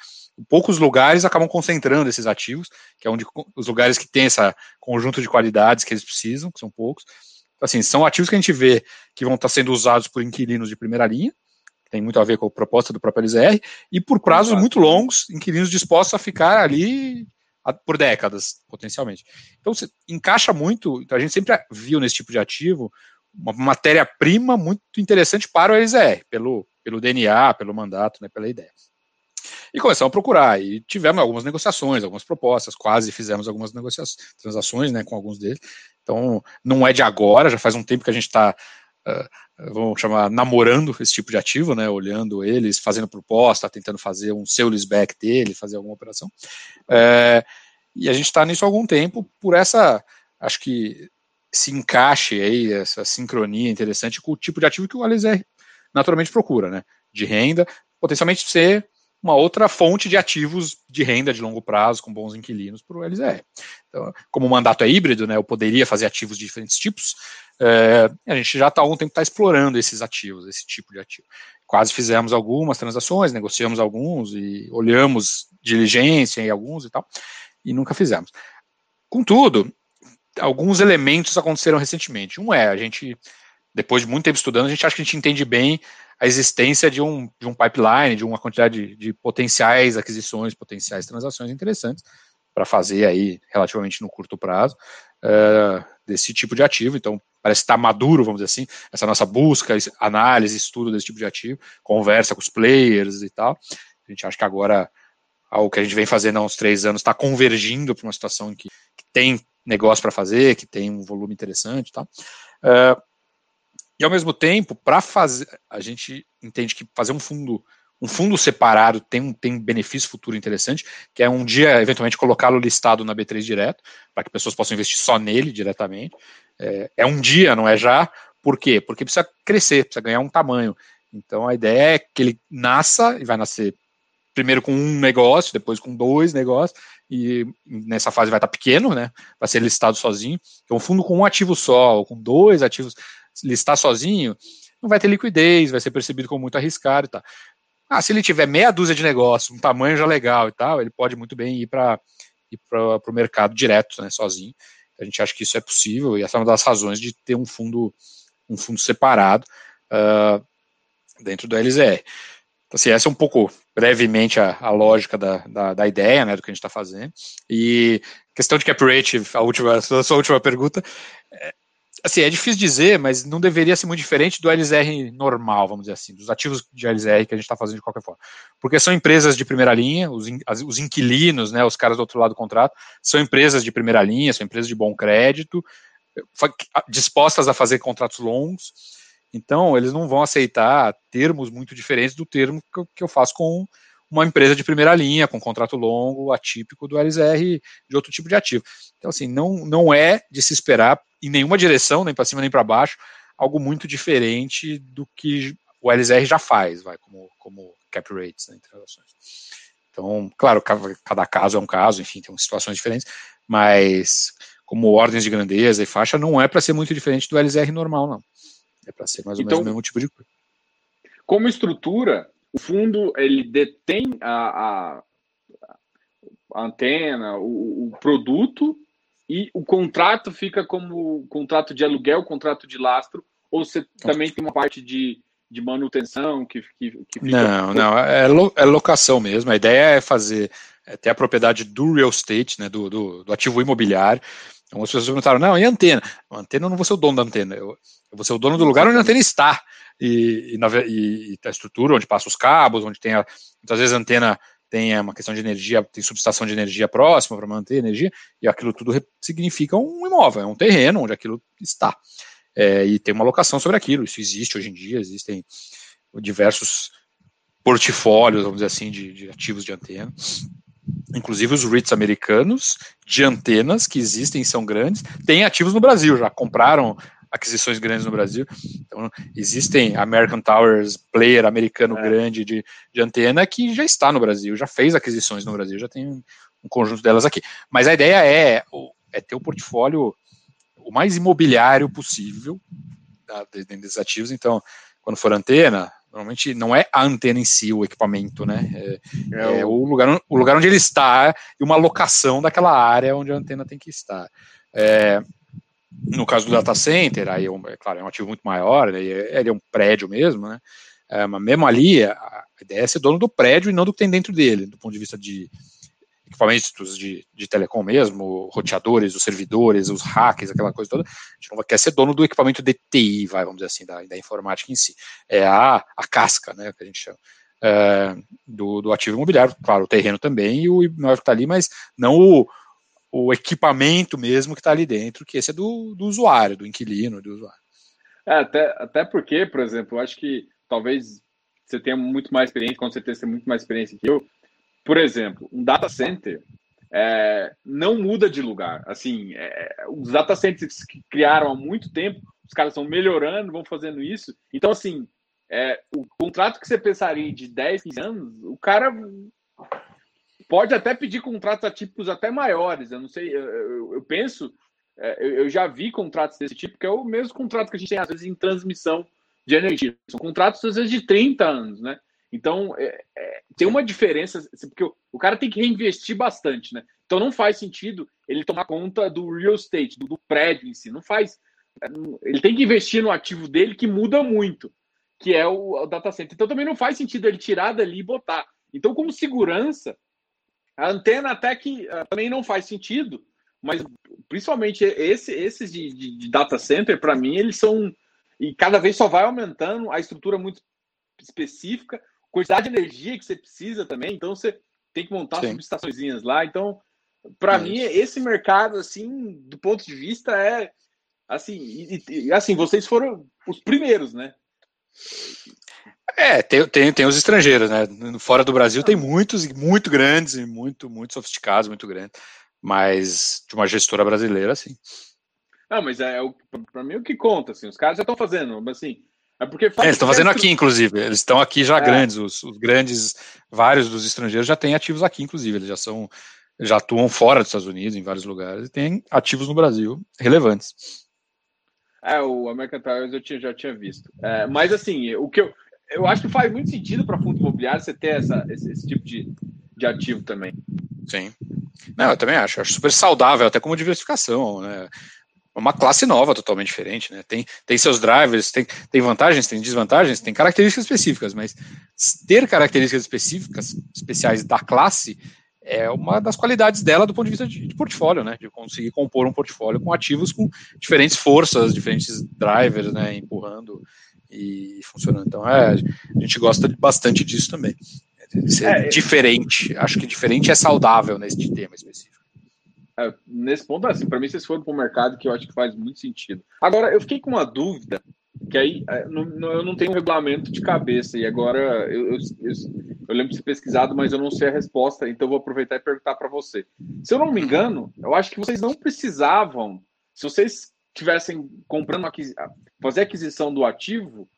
Poucos lugares acabam concentrando esses ativos, que é onde os lugares que têm esse conjunto de qualidades que eles precisam, que são poucos. Assim, são ativos que a gente vê que vão estar sendo usados por inquilinos de primeira linha, tem muito a ver com a proposta do próprio LZR, e por prazos muito longos, inquilinos dispostos a ficar ali por décadas, potencialmente. Então, encaixa muito, então a gente sempre viu nesse tipo de ativo uma matéria-prima muito interessante para o LZR, pelo, pelo DNA, pelo mandato, né, pela ideia. E começamos a procurar, e tivemos algumas negociações, algumas propostas, quase fizemos algumas negociações, transações né, com alguns deles. Então, não é de agora, já faz um tempo que a gente está, uh, vamos chamar, namorando esse tipo de ativo, né, olhando eles, fazendo proposta, tentando fazer um seu leaseback dele, fazer alguma operação. Uh, e a gente está nisso há algum tempo, por essa, acho que se encaixe aí, essa sincronia interessante com o tipo de ativo que o LZR naturalmente procura, né? De renda, potencialmente ser uma outra fonte de ativos de renda de longo prazo com bons inquilinos para o LZR. Então, como o mandato é híbrido, né, eu poderia fazer ativos de diferentes tipos, é, a gente já está há algum tempo tá explorando esses ativos, esse tipo de ativo. Quase fizemos algumas transações, negociamos alguns e olhamos diligência em alguns e tal, e nunca fizemos. Contudo, alguns elementos aconteceram recentemente. Um é, a gente, depois de muito tempo estudando, a gente acha que a gente entende bem a existência de um, de um pipeline, de uma quantidade de, de potenciais aquisições, potenciais transações interessantes para fazer aí relativamente no curto prazo uh, desse tipo de ativo. Então, parece estar tá maduro, vamos dizer assim, essa nossa busca, análise, estudo desse tipo de ativo, conversa com os players e tal. A gente acha que agora o que a gente vem fazendo há uns três anos está convergindo para uma situação em que, que tem negócio para fazer, que tem um volume interessante e tal. Uh, e ao mesmo tempo, para fazer, a gente entende que fazer um fundo um fundo separado tem um, tem um benefício futuro interessante, que é um dia, eventualmente, colocá-lo listado na B3 direto, para que pessoas possam investir só nele diretamente. É, é, um dia, não é já. Por quê? Porque precisa crescer, precisa ganhar um tamanho. Então a ideia é que ele nasça e vai nascer primeiro com um negócio, depois com dois negócios, e nessa fase vai estar pequeno, né? Vai ser listado sozinho. Então, um fundo com um ativo só, ou com dois ativos, listar sozinho, não vai ter liquidez, vai ser percebido como muito arriscado e tal. Ah, se ele tiver meia dúzia de negócios, um tamanho já legal e tal, ele pode muito bem ir para o mercado direto, né, sozinho. A gente acha que isso é possível e essa é uma das razões de ter um fundo um fundo separado uh, dentro do LZR. Então, assim, essa é um pouco brevemente a, a lógica da, da, da, ideia, né, do que a gente está fazendo. E questão de cap rate, a, última, a sua última pergunta, é, assim, é difícil dizer, mas não deveria ser muito diferente do LZR normal, vamos dizer assim, dos ativos de LZR que a gente está fazendo de qualquer forma. Porque são empresas de primeira linha, os, in, os inquilinos, né, os caras do outro lado do contrato, são empresas de primeira linha, são empresas de bom crédito, dispostas a fazer contratos longos, então, eles não vão aceitar termos muito diferentes do termo que eu, que eu faço com uma empresa de primeira linha, com contrato longo, atípico do LZR de outro tipo de ativo. Então, assim, não, não é de se esperar em nenhuma direção, nem para cima nem para baixo, algo muito diferente do que o LZR já faz, vai, como, como cap rates né, em transações. Então, claro, cada caso é um caso, enfim, tem situações diferentes, mas como ordens de grandeza e faixa, não é para ser muito diferente do LZR normal, não. É para ser mais ou então, menos o mesmo tipo de coisa. Como estrutura, o fundo ele detém a, a, a antena, o, o, produto, e o contrato fica como contrato de aluguel, contrato de lastro, ou você também tem uma parte de, de manutenção que, que, que fica... Não, não, é, é locação mesmo. A ideia é fazer, é ter a propriedade do real estate, né, do, do, do ativo imobiliário. Então as pessoas perguntaram, não, e a antena? A antena eu não vou ser o dono da antena, eu, eu vou ser o dono do lugar onde a antena está. E, e, na, e, a estrutura onde passa os cabos, onde tem a, muitas vezes a antena tem uma questão de energia, tem subestação de energia próxima para manter energia, e aquilo tudo significa um imóvel, é um terreno onde aquilo está. É, e tem uma locação sobre aquilo, isso existe hoje em dia, existem diversos portfólios, vamos dizer assim, de, de ativos de antena. Inclusive os REITs americanos de antenas que existem são grandes, têm ativos no Brasil, já compraram aquisições grandes no Brasil. Então, existem American Towers, player americano é. grande de, de antena, que já está no Brasil, já fez aquisições no Brasil, já tem um, um conjunto delas aqui. Mas a ideia é, é ter o portfólio o mais imobiliário possível tá, dentro desses ativos. Então, quando for antena, normalmente não é a antena em si o equipamento, né? É, é, é o, lugar, o lugar onde ele está e uma locação daquela área onde a antena tem que estar. É, no caso do data center, aí é, é claro, é um ativo muito maior, né, ele é um prédio mesmo, né? É, mas mesmo ali, a, ideia é ser dono do prédio e não do que tem dentro dele, do ponto de vista de equipamentos de, de telecom mesmo, roteadores, os servidores, os hacks, aquela coisa toda. A gente não quer ser dono do equipamento de TI, vai, vamos dizer assim, da, da informática em si. É a, a casca, né, que a gente chama. É, do, do ativo imobiliário, claro, o terreno também e o imóvel que está ali, mas não o, o equipamento mesmo que está ali dentro, que esse é do, do usuário, do inquilino, do usuário. É, até, até porque, por exemplo, eu acho que talvez você tenha muito mais experiência, com certeza tem muito mais experiência que eu. Por exemplo, um data center é, não muda de lugar. Assim, é, os data centers que criaram há muito tempo, os caras estão melhorando, vão fazendo isso. Então, assim, é, o contrato que você pensaria de 10, 15 anos, o cara pode até pedir contratos atípicos até maiores. Eu não sei, eu, eu, eu penso, é, eu, eu, já vi contratos desse tipo, que é o mesmo contrato que a gente tem às vezes em transmissão de energia. São contratos às vezes de 30 anos, né? Então é, é, tem uma diferença, assim, porque o, o, cara tem que reinvestir bastante, né? Então não faz sentido ele tomar conta do real estate, do, do prédio em si. Não faz. É, ele tem que investir no ativo dele que muda muito, que é o, o data center. Então também não faz sentido ele tirar dali e botar. Então, como segurança, a antena até que uh, também não faz sentido, mas principalmente esse, esses de, de, de data center, para mim, eles são. E cada vez só vai aumentando a estrutura muito específica, quantidade de energia que você precisa também, então você tem que montar Sim. subestações lá. Então, para é mim, esse mercado, assim, do ponto de vista, é assim, e, e, assim, vocês foram os primeiros, né? É, tem, tem, tem os estrangeiros, né? Fora do Brasil tem muitos, muito grandes e muito, muito sofisticados, muito grandes. Mas de uma gestora brasileira, sim. Ah, mas é, é para mim o que conta, assim, os caras já estão fazendo, mas assim, é porque é, eles estão fazendo aqui, inclusive. Eles estão aqui já é. grandes, os, os, grandes, vários dos estrangeiros já têm ativos aqui, inclusive. Eles já são, já atuam fora dos Estados Unidos, em vários lugares, e têm ativos no Brasil relevantes. É, o American Towers eu tinha, já tinha visto. É, mas assim, o que eu, eu acho que faz muito sentido para fundo imobiliário você ter essa, esse, esse, tipo de, de ativo também. Sim. Não, eu também acho. Acho super saudável, até como diversificação, né? Uma classe nova, totalmente diferente, né? Tem, tem seus drivers, tem, tem vantagens, tem desvantagens, tem características específicas, mas ter características específicas, especiais da classe, é uma das qualidades dela do ponto de vista de, de, portfólio, né? De conseguir compor um portfólio com ativos com diferentes forças, diferentes drivers, né? Empurrando e funcionando. Então, é, a gente gosta bastante disso também. Ser é, diferente. Acho que diferente é saudável nesse tema específico. É, nesse ponto, assim, para mim, vocês foram para o mercado que eu acho que faz muito sentido. Agora, eu fiquei com uma dúvida, que aí é, não, eu não tenho um regulamento de cabeça, e agora eu, eu, eu, eu lembro de ser pesquisado, mas eu não sei a resposta, então vou aproveitar e perguntar para você. Se eu não me engano, eu acho que vocês não precisavam, se vocês tivessem comprando fazer aquisição do ativo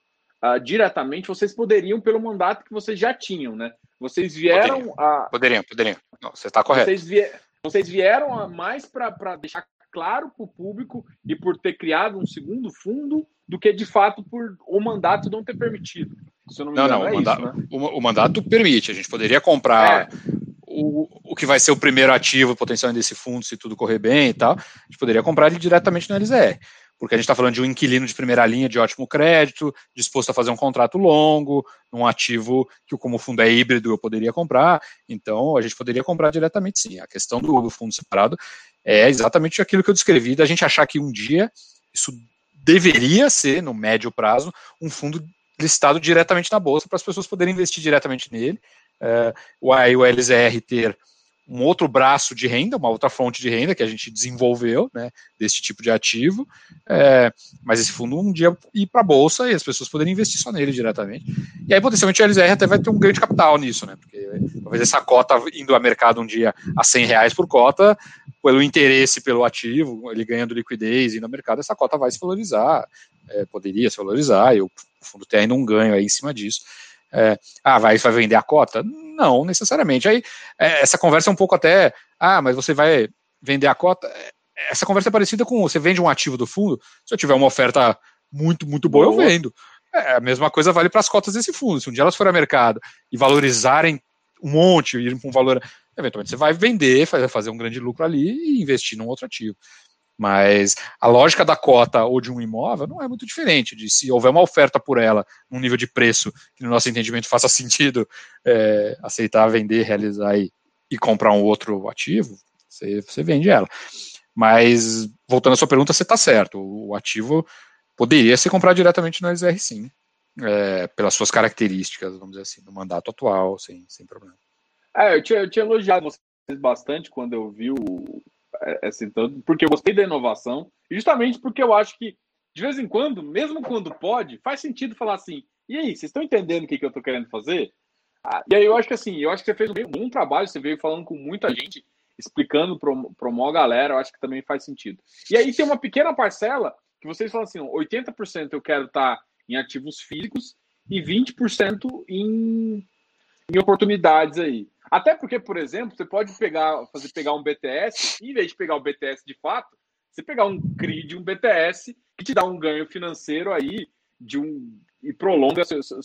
uh, diretamente, vocês poderiam pelo mandato que vocês já tinham, né? Vocês vieram poderiam, a. Poderiam, poderiam. Não, você está correto. Vocês, vier, vocês vieram a mais para deixar claro para o público e por ter criado um segundo fundo do que de fato por o mandato não ter permitido. não, não, não, é o, manda isso, né? o, o, mandato permite. A gente poderia comprar. É o, que vai ser o primeiro ativo potencial desse fundo, se tudo correr bem e tal, a gente poderia comprar ele diretamente no LZR porque a gente está falando de um inquilino de primeira linha de ótimo crédito, disposto a fazer um contrato longo, um ativo que, como o fundo é híbrido, eu poderia comprar. Então, a gente poderia comprar diretamente sim. A questão do fundo separado é exatamente aquilo que eu descrevi, da gente achar que um dia isso deveria ser, no médio prazo, um fundo listado diretamente na bolsa para as pessoas poderem investir diretamente nele. É, o, o LZR ter um outro braço de renda, uma outra fonte de renda que a gente desenvolveu, né, desse tipo de ativo, é, mas esse fundo um dia ir para a bolsa e as pessoas poderem investir só nele diretamente. E aí, potencialmente, o LZR até vai ter um grande capital nisso, né, porque talvez essa cota indo ao mercado um dia a 100 reais por cota, pelo interesse pelo ativo, ele ganhando liquidez indo ao mercado, essa cota vai se valorizar, é, poderia se valorizar, e o fundo tem ainda um ganho aí em cima disso. É, ah, vai, vai vender a cota? Não, necessariamente. Aí é, essa conversa é um pouco até, ah, mas você vai vender a cota? É, essa conversa é parecida com você vende um ativo do fundo. Se eu tiver uma oferta muito, muito boa, boa. eu vendo. É, a mesma coisa vale para as cotas desse fundo. Se um dia elas forem ao mercado e valorizarem um monte, ir com um valor, eventualmente você vai vender, fazer um grande lucro ali e investir num outro ativo. Mas a lógica da cota ou de um imóvel não é muito diferente de se houver uma oferta por ela num nível de preço que no nosso entendimento faça sentido é, aceitar vender, realizar e, e, comprar um outro ativo, você, você vende ela. Mas voltando à sua pergunta, você está certo. O, ativo poderia ser comprado diretamente no SR sim, é, pelas suas características, vamos dizer assim, no mandato atual, sem, sem problema. É, eu tinha, eu tinha elogiado vocês bastante quando eu vi o, assim, tanto, porque eu gostei da inovação, justamente porque eu acho que, de vez em quando, mesmo quando pode, faz sentido falar assim, e aí, vocês estão entendendo o que, que eu estou querendo fazer? Ah, e aí eu acho que assim, eu acho que você fez um bom trabalho, você veio falando com muita gente, explicando para uma galera, eu acho que também faz sentido. E aí tem uma pequena parcela que vocês falam assim, 80% eu quero estar tá em ativos físicos e 20% em, em oportunidades aí. Até porque, por exemplo, você pode pegar, fazer pegar um BTS, e em vez de pegar o BTS de fato, você pegar um CRI de um BTS que te dá um ganho financeiro aí de um e prolonga seu, seu,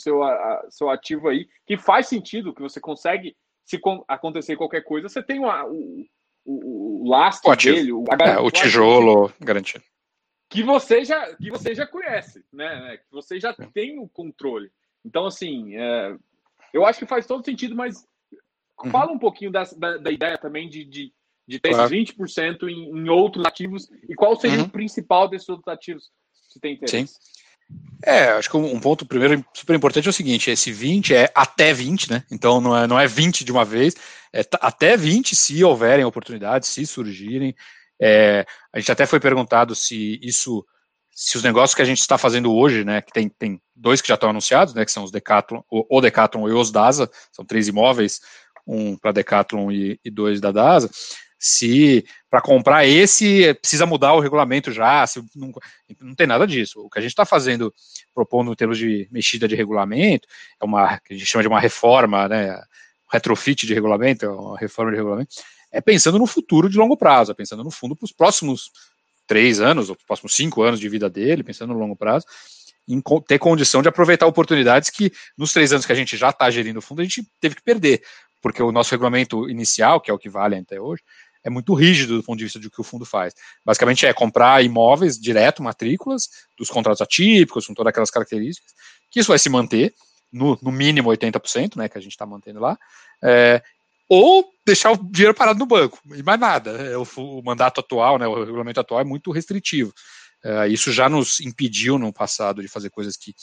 seu ativo aí, que faz sentido, que você consegue, se acontecer qualquer coisa, você tem uma, o, o, o lastro o dele, o, é, o tijolo garantido. Que você já, que você já conhece, né? Que você já tem o controle. Então, assim, é, eu acho que faz todo sentido, mas Uhum. Fala um pouquinho da, da, da, ideia também de, de, de ter claro. esses 20% em, em outros ativos e qual seria uhum. o principal desses outros ativos que tem interesse. Sim. É, acho que um ponto primeiro super importante é o seguinte: esse 20 é até 20, né? Então não é, não é 20 de uma vez, é até 20 se houverem oportunidades, se surgirem. É, a gente até foi perguntado se isso, se os negócios que a gente está fazendo hoje, né? Que tem, tem dois que já estão anunciados, né? Que são os Decathlon, o, o Decathlon e os DASA, são três imóveis um para Decathlon e, e, dois da DASA, se para comprar esse precisa mudar o regulamento já, se não, não tem nada disso. O que a gente está fazendo, propondo em termos de mexida de regulamento, é uma que a gente chama de uma reforma, né, retrofit de regulamento, é uma reforma de regulamento, é pensando no futuro de longo prazo, é pensando no fundo para os próximos três anos, ou próximos cinco anos de vida dele, pensando no longo prazo, em ter condição de aproveitar oportunidades que nos três anos que a gente já está gerindo o fundo, a gente teve que perder porque o nosso regulamento inicial, que é o que vale até hoje, é muito rígido do ponto de vista do que o fundo faz. Basicamente é comprar imóveis direto, matrículas, dos contratos atípicos, com todas aquelas características, que isso vai se manter, no, no mínimo 80%, né, que a gente está mantendo lá, é, ou deixar o dinheiro parado no banco, e mais nada. É, o, o, mandato atual, né, o regulamento atual é muito restritivo. É, isso já nos impediu no passado de fazer coisas que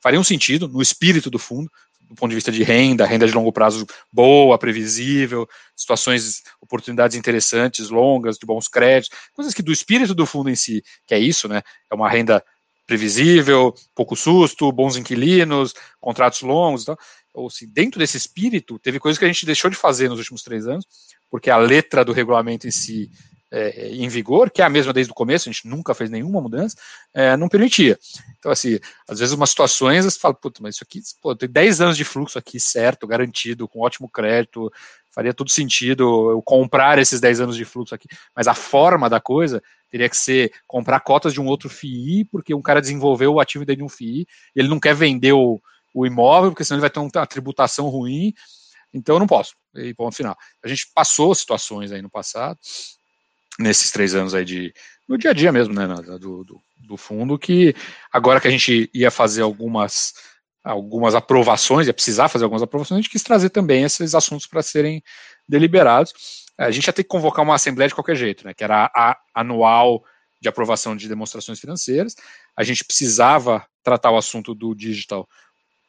fariam sentido no espírito do fundo, do ponto de vista de renda, renda de longo prazo boa, previsível, situações, oportunidades interessantes, longas, de bons créditos, coisas que do espírito do fundo em si, que é isso, né? É uma renda previsível, pouco susto, bons inquilinos, contratos longos, então, ou se dentro desse espírito teve coisas que a gente deixou de fazer nos últimos três anos, porque a letra do regulamento em si é, em vigor, que é a mesma desde o começo, a gente nunca fez nenhuma mudança, é, não permitia. Então, assim, às vezes umas situações você fala, puta, mas isso aqui, pô, tem 10 anos de fluxo aqui, certo, garantido, com ótimo crédito, faria todo sentido eu comprar esses 10 anos de fluxo aqui, mas a forma da coisa teria que ser comprar cotas de um outro FII, porque um cara desenvolveu o ativo dentro de um FII, ele não quer vender o, o imóvel, porque senão ele vai ter uma tributação ruim, Então eu não posso. E ponto final. A gente passou situações aí no passado, nesses três anos aí de. no dia a dia mesmo, né? Do, do, do fundo, que agora que a gente ia fazer algumas algumas aprovações, ia precisar fazer algumas aprovações, a gente quis trazer também esses assuntos para serem deliberados. A gente ia ter que convocar uma assembleia de qualquer jeito, né? Que era a, a anual de aprovação de demonstrações financeiras. A gente precisava tratar o assunto do digital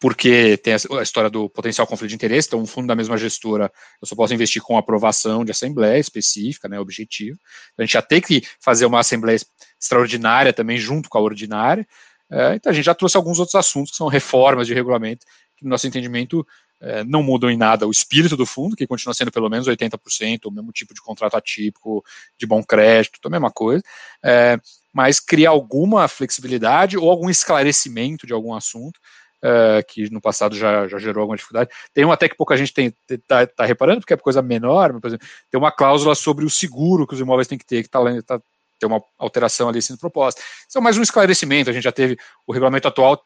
porque tem a história do potencial conflito de interesse, então um fundo da mesma gestora, eu só posso investir com aprovação de assembleia específica, né, objetivo. A gente já tem que fazer uma assembleia extraordinária também junto com a ordinária. É, então a gente já trouxe alguns outros assuntos que são reformas de regulamento, que no nosso entendimento é, não mudam em nada o espírito do fundo, que continua sendo pelo menos 80%, o mesmo tipo de contrato atípico, de bom crédito, a mesma coisa, é, mas cria alguma flexibilidade ou algum esclarecimento de algum assunto, uh, que no passado já, já, gerou alguma dificuldade. Tem uma até que pouca gente está tá reparando, porque é coisa menor, por exemplo, tem uma cláusula sobre o seguro que os imóveis têm que ter, que está tá, tem uma alteração ali sendo proposta. Isso é mais um esclarecimento, a gente já teve o regulamento atual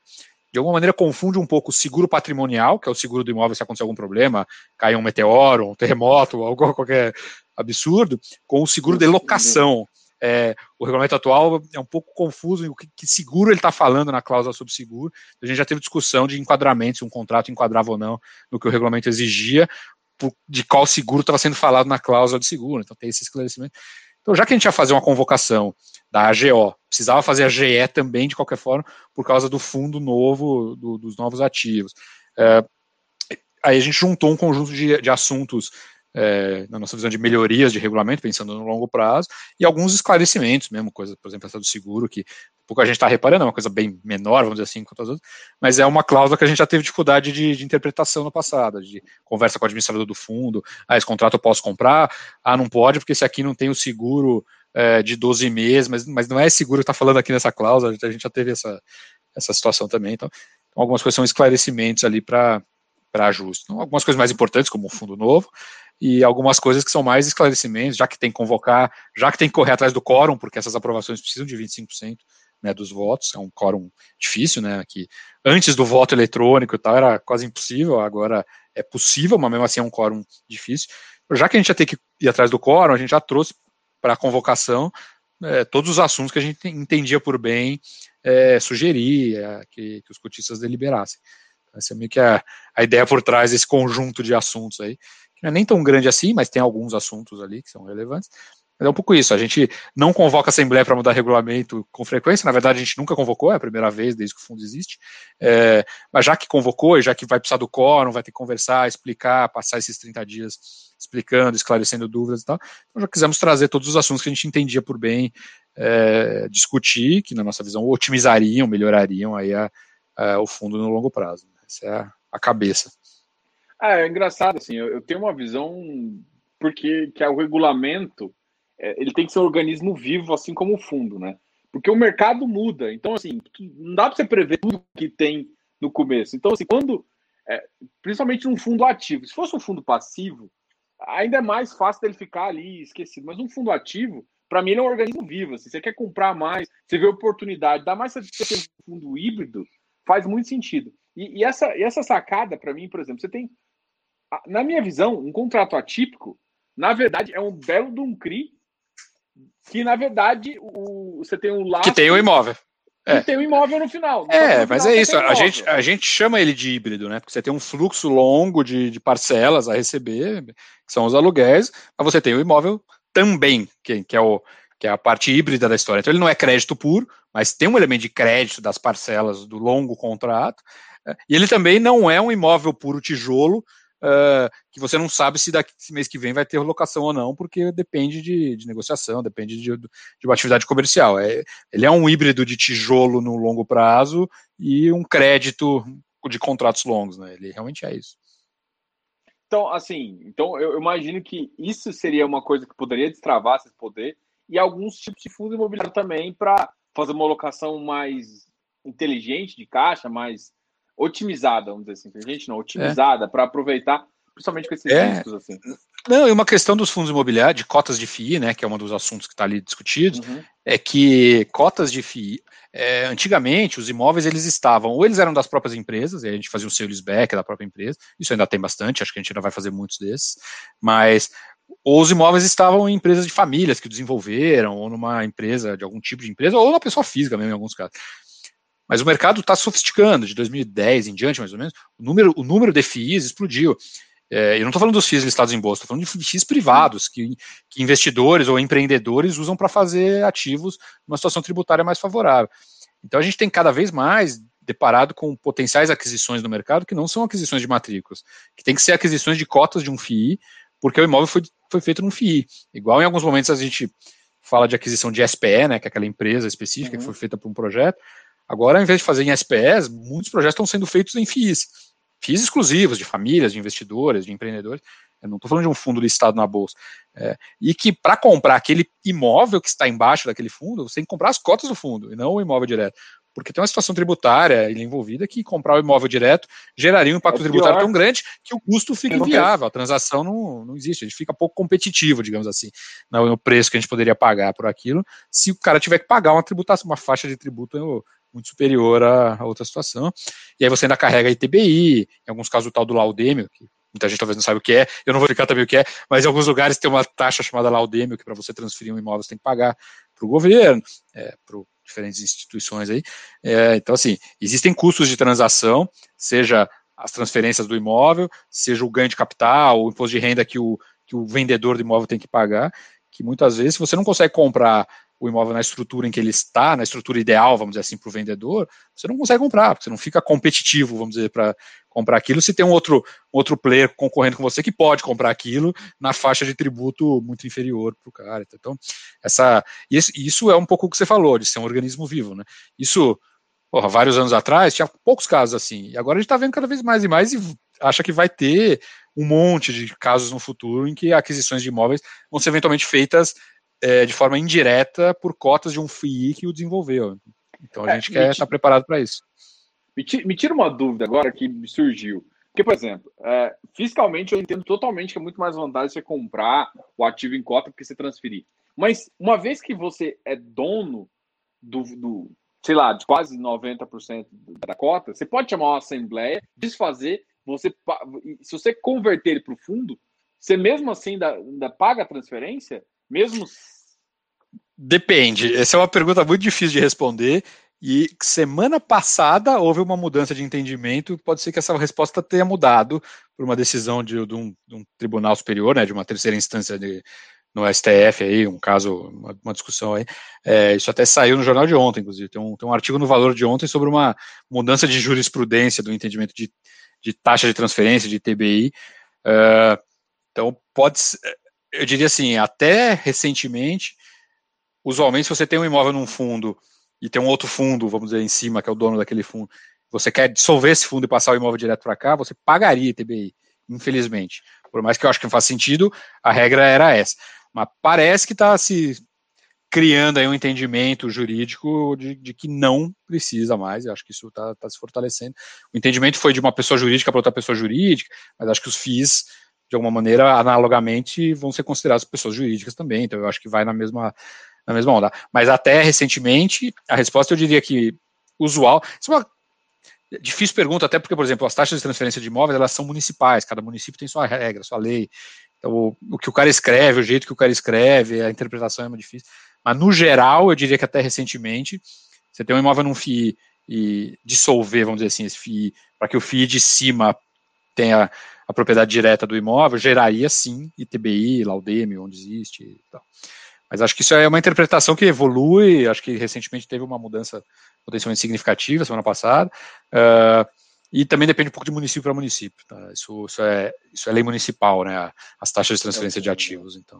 de alguma maneira confunde um pouco o seguro patrimonial, que é o seguro do imóvel se acontecer algum problema, cair um meteoro, um terremoto, algo qualquer absurdo, com o seguro de locação, é, o regulamento atual é um pouco confuso em o que, que seguro ele está falando na cláusula sobre seguro. A gente já teve discussão de enquadramento, se um contrato enquadrava ou não no que o regulamento exigia, por, de qual seguro estava sendo falado na cláusula de seguro. Então tem esse esclarecimento. Então, já que a gente ia fazer uma convocação da AGO, precisava fazer a GE também, de qualquer forma, por causa do fundo novo, do, dos novos ativos. É, aí a gente juntou um conjunto de, de assuntos é, na nossa visão de melhorias de regulamento, pensando no longo prazo, e alguns esclarecimentos mesmo, coisa, por exemplo, essa do seguro, que pouco a gente está reparando, é uma coisa bem menor, vamos dizer assim, quanto as outras, mas é uma cláusula que a gente já teve dificuldade de, de interpretação no passado, de conversa com o administrador do fundo, ah, esse contrato eu posso comprar, ah, não pode, porque esse aqui não tem o seguro é, de 12 meses, mas, mas não é seguro que está falando aqui nessa cláusula, a gente já teve essa, essa situação também, então, então algumas coisas são esclarecimentos ali para ajuste. Então, algumas coisas mais importantes, como o fundo novo, e algumas coisas que são mais esclarecimentos, já que tem que convocar, já que tem que correr atrás do quórum, porque essas aprovações precisam de 25% né, dos votos, é um quórum difícil, né, que antes do voto eletrônico e tal era quase impossível, agora é possível, mas mesmo assim é um quórum difícil. Já que a gente ia ter que ir atrás do quórum, a gente já trouxe para a convocação é, todos os assuntos que a gente entendia por bem é, sugerir que, que, os cotistas deliberassem. Essa é meio que a, a ideia por trás desse conjunto de assuntos aí não é nem tão grande assim, mas tem alguns assuntos ali que são relevantes. Mas é um pouco isso, a gente não convoca a Assembleia para mudar regulamento com frequência, na verdade a gente nunca convocou, é a primeira vez desde que o fundo existe, é, mas já que convocou e já que vai precisar do quórum, vai ter que conversar, explicar, passar esses 30 dias explicando, esclarecendo dúvidas e tal, então já quisemos trazer todos os assuntos que a gente entendia por bem é, discutir, que na nossa visão otimizariam, melhorariam aí a, a, o fundo no longo prazo. Essa é a, a cabeça. Ah, é engraçado, assim, eu, eu tenho uma visão porque que é o regulamento, é, ele tem que ser um organismo vivo, assim como o fundo, né? Porque o mercado muda, então, assim, não dá para você prever tudo que tem no começo. Então, assim, quando, é, principalmente num fundo ativo, se fosse um fundo passivo, ainda é mais fácil dele ficar ali esquecido, mas um fundo ativo, para mim, ele é um organismo vivo, assim, você quer comprar mais, você vê oportunidade, dá mais ter um fundo híbrido, faz muito sentido. E, e essa, e essa sacada, para mim, por exemplo, você tem na minha visão, um contrato atípico, na verdade, é um belo de um CRI que, na verdade, o, você tem um laço... Que tem o imóvel. É. tem o imóvel no final. É, no mas é isso. A gente, a gente chama ele de híbrido, né? Porque você tem um fluxo longo de, de parcelas a receber, que são os aluguéis, mas você tem o imóvel também, que, que, é o, que é a parte híbrida da história. Então ele não é crédito puro, mas tem um elemento de crédito das parcelas do longo contrato. É, e ele também não é um imóvel puro tijolo, uh, que você não sabe se daqui se mês que vem vai ter locação ou não, porque depende de, de negociação, depende de, de, uma atividade comercial. É, ele é um híbrido de tijolo no longo prazo e um crédito de contratos longos, né? Ele realmente é isso. Então, assim, então eu imagino que isso seria uma coisa que poderia destravar esse poder e alguns tipos de fundo imobiliário também para fazer uma locação mais inteligente de caixa, mais otimizada, vamos dizer assim, inteligente não, otimizada, é. para aproveitar, principalmente com esses é. riscos, assim. Não, e uma questão dos fundos imobiliários, de cotas de FII, né, que é um dos assuntos que está ali discutidos, uhum. é que cotas de FII, é, antigamente os imóveis eles estavam, ou eles eram das próprias empresas, e a gente fazia o sales back da própria empresa, isso ainda tem bastante, acho que a gente ainda vai fazer muitos desses, mas ou os imóveis estavam em empresas de famílias que desenvolveram, ou numa empresa de algum tipo de empresa, ou uma pessoa física mesmo, em alguns casos. Mas o mercado está sofisticando, de 2010 em diante, mais ou menos, o número, o número de FIIs explodiu. É, eu não estou falando dos FIIs listados em bolsa, estou falando de FIIs privados, que, que investidores ou empreendedores usam para fazer ativos numa situação tributária mais favorável. Então a gente tem cada vez mais deparado com potenciais aquisições no mercado que não são aquisições de matrículas, que tem que ser aquisições de cotas de um FII, porque o imóvel foi, foi feito num FII. Igual em alguns momentos a gente fala de aquisição de SPE, né, que é aquela empresa específica uhum. que foi feita por um projeto. Agora, ao invés de fazer em SPEs, muitos projetos estão sendo feitos em FIIs. FIIs exclusivos, de famílias, de investidores, de empreendedores. Eu não estou falando de um fundo listado na bolsa. É, e que para comprar aquele imóvel que está embaixo daquele fundo, você tem que comprar as cotas do fundo, e não o imóvel direto. Porque tem uma situação tributária envolvida que comprar o imóvel direto geraria um impacto é tributário tão grande que o custo fica inviável, a transação não, não existe, a gente fica pouco competitivo, digamos assim, no, preço que a gente poderia pagar por aquilo, se o cara tiver que pagar uma tributação, uma faixa de tributo muito superior a, a, outra situação. E aí você ainda carrega ITBI, em alguns casos o tal do laudêmio, que muita gente talvez não saiba o que é, eu não vou explicar também o que é, mas em alguns lugares tem uma taxa chamada laudêmio, que para você transferir um imóvel você tem que pagar para o governo, é, para diferentes instituições aí. É, então, assim, existem custos de transação, seja as transferências do imóvel, seja o ganho de capital, o imposto de renda que o, que o vendedor do imóvel tem que pagar, que muitas vezes, se você não consegue comprar o imóvel na estrutura em que ele está, na estrutura ideal, vamos dizer assim, para o vendedor, você não consegue comprar, porque você não fica competitivo, vamos dizer, para comprar aquilo, se tem um outro, outro player concorrendo com você que pode comprar aquilo na faixa de tributo muito inferior para o cara. Então, essa, isso é um pouco o que você falou, de ser um organismo vivo, né? Isso, porra, vários anos atrás, tinha poucos casos assim, e agora a gente está vendo cada vez mais e mais e acha que vai ter um monte de casos no futuro em que aquisições de imóveis vão ser eventualmente feitas é, de forma indireta por cotas de um FII que o desenvolveu. Então a é, gente quer estar tá preparado para isso. Me tira uma dúvida agora que surgiu. Porque, por exemplo, é, fiscalmente eu entendo totalmente que é muito mais vantagem você comprar o ativo em cota do que você transferir. Mas uma vez que você é dono do, do sei lá, de quase 90% da cota, você pode chamar uma assembleia, desfazer, você, se você converter ele para o fundo, você mesmo assim ainda, ainda paga a transferência? Mesmo. Depende. Essa é uma pergunta muito difícil de responder. E semana passada houve uma mudança de entendimento. Pode ser que essa resposta tenha mudado por uma decisão de, de, um, de um, tribunal superior, né, de uma terceira instância de, no STF aí, um caso, uma, uma discussão aí. É, isso até saiu no jornal de ontem, inclusive. Tem um, tem um artigo no Valor de ontem sobre uma mudança de jurisprudência do entendimento de, taxa de transferência de TBI. Uh, então pode eu diria assim, até recentemente, usualmente, se você tem um imóvel num fundo e tem um outro fundo, vamos dizer, em cima, que é o dono daquele fundo, você quer dissolver esse fundo e passar o imóvel direto para cá, você pagaria TBI, infelizmente. Por mais que eu acho que não faz sentido, a regra era essa. Mas parece que está se criando aí um entendimento jurídico de, de, que não precisa mais, eu acho que isso está tá se fortalecendo. O entendimento foi de uma pessoa jurídica para outra pessoa jurídica, mas acho que os FIIs de alguma maneira, analogamente, vão ser consideradas pessoas jurídicas também, então eu acho que vai na mesma, na mesma onda. Mas até recentemente, a resposta eu diria que usual. Isso é uma difícil pergunta, até porque, por exemplo, as taxas de transferência de imóveis, elas são municipais, cada município tem sua regra, sua lei. Então, o, o que o cara escreve, o jeito que o cara escreve, a interpretação é muito difícil. Mas, no geral, eu diria que até recentemente, você tem um imóvel num FII e dissolver, vamos dizer assim, esse FII, para que o FII de cima tenha a propriedade direta do imóvel, geraria sim ITBI, Laudemio, onde existe e tal. Mas acho que isso é uma interpretação que evolui, acho que recentemente teve uma mudança potencialmente significativa, semana passada, uh, e também depende um pouco de município para município. Tá? Isso, isso, é, isso é lei municipal, né? as taxas de transferência de ativos, então...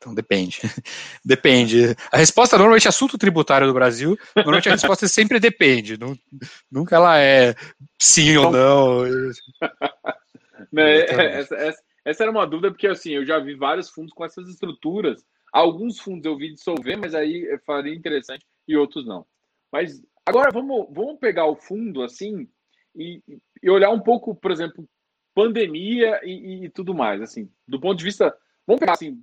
Então depende. depende. A resposta normalmente é assunto tributário do Brasil, normalmente a resposta sempre depende. nunca ela é sim ou não. Né, essa, essa, essa, era uma dúvida, porque assim, eu já vi vários fundos com essas estruturas. Alguns fundos eu vi dissolver, mas aí faria interessante, e outros não. Mas agora vamos, vamos pegar o fundo assim e, e olhar um pouco, por exemplo, pandemia e, e, tudo mais. Assim, do ponto de vista, vamos pegar assim,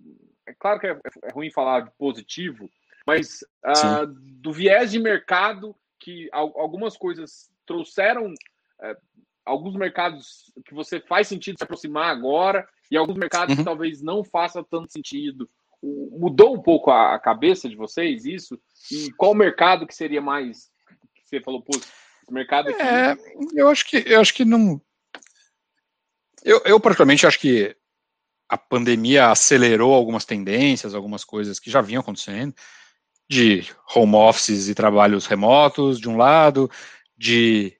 é claro que é, é ruim falar de positivo, mas uh, do viés de mercado que algumas coisas trouxeram uh, alguns mercados que você faz sentido se aproximar agora e alguns mercados uhum. que talvez não faça tanto sentido. Mudou um pouco a, cabeça de vocês isso? E qual mercado que seria mais que você falou, pô, esse mercado aqui... É, eu acho que eu acho que não eu, eu particularmente acho que a pandemia acelerou algumas tendências, algumas coisas que já vinham acontecendo, de home offices e trabalhos remotos, de um lado, de,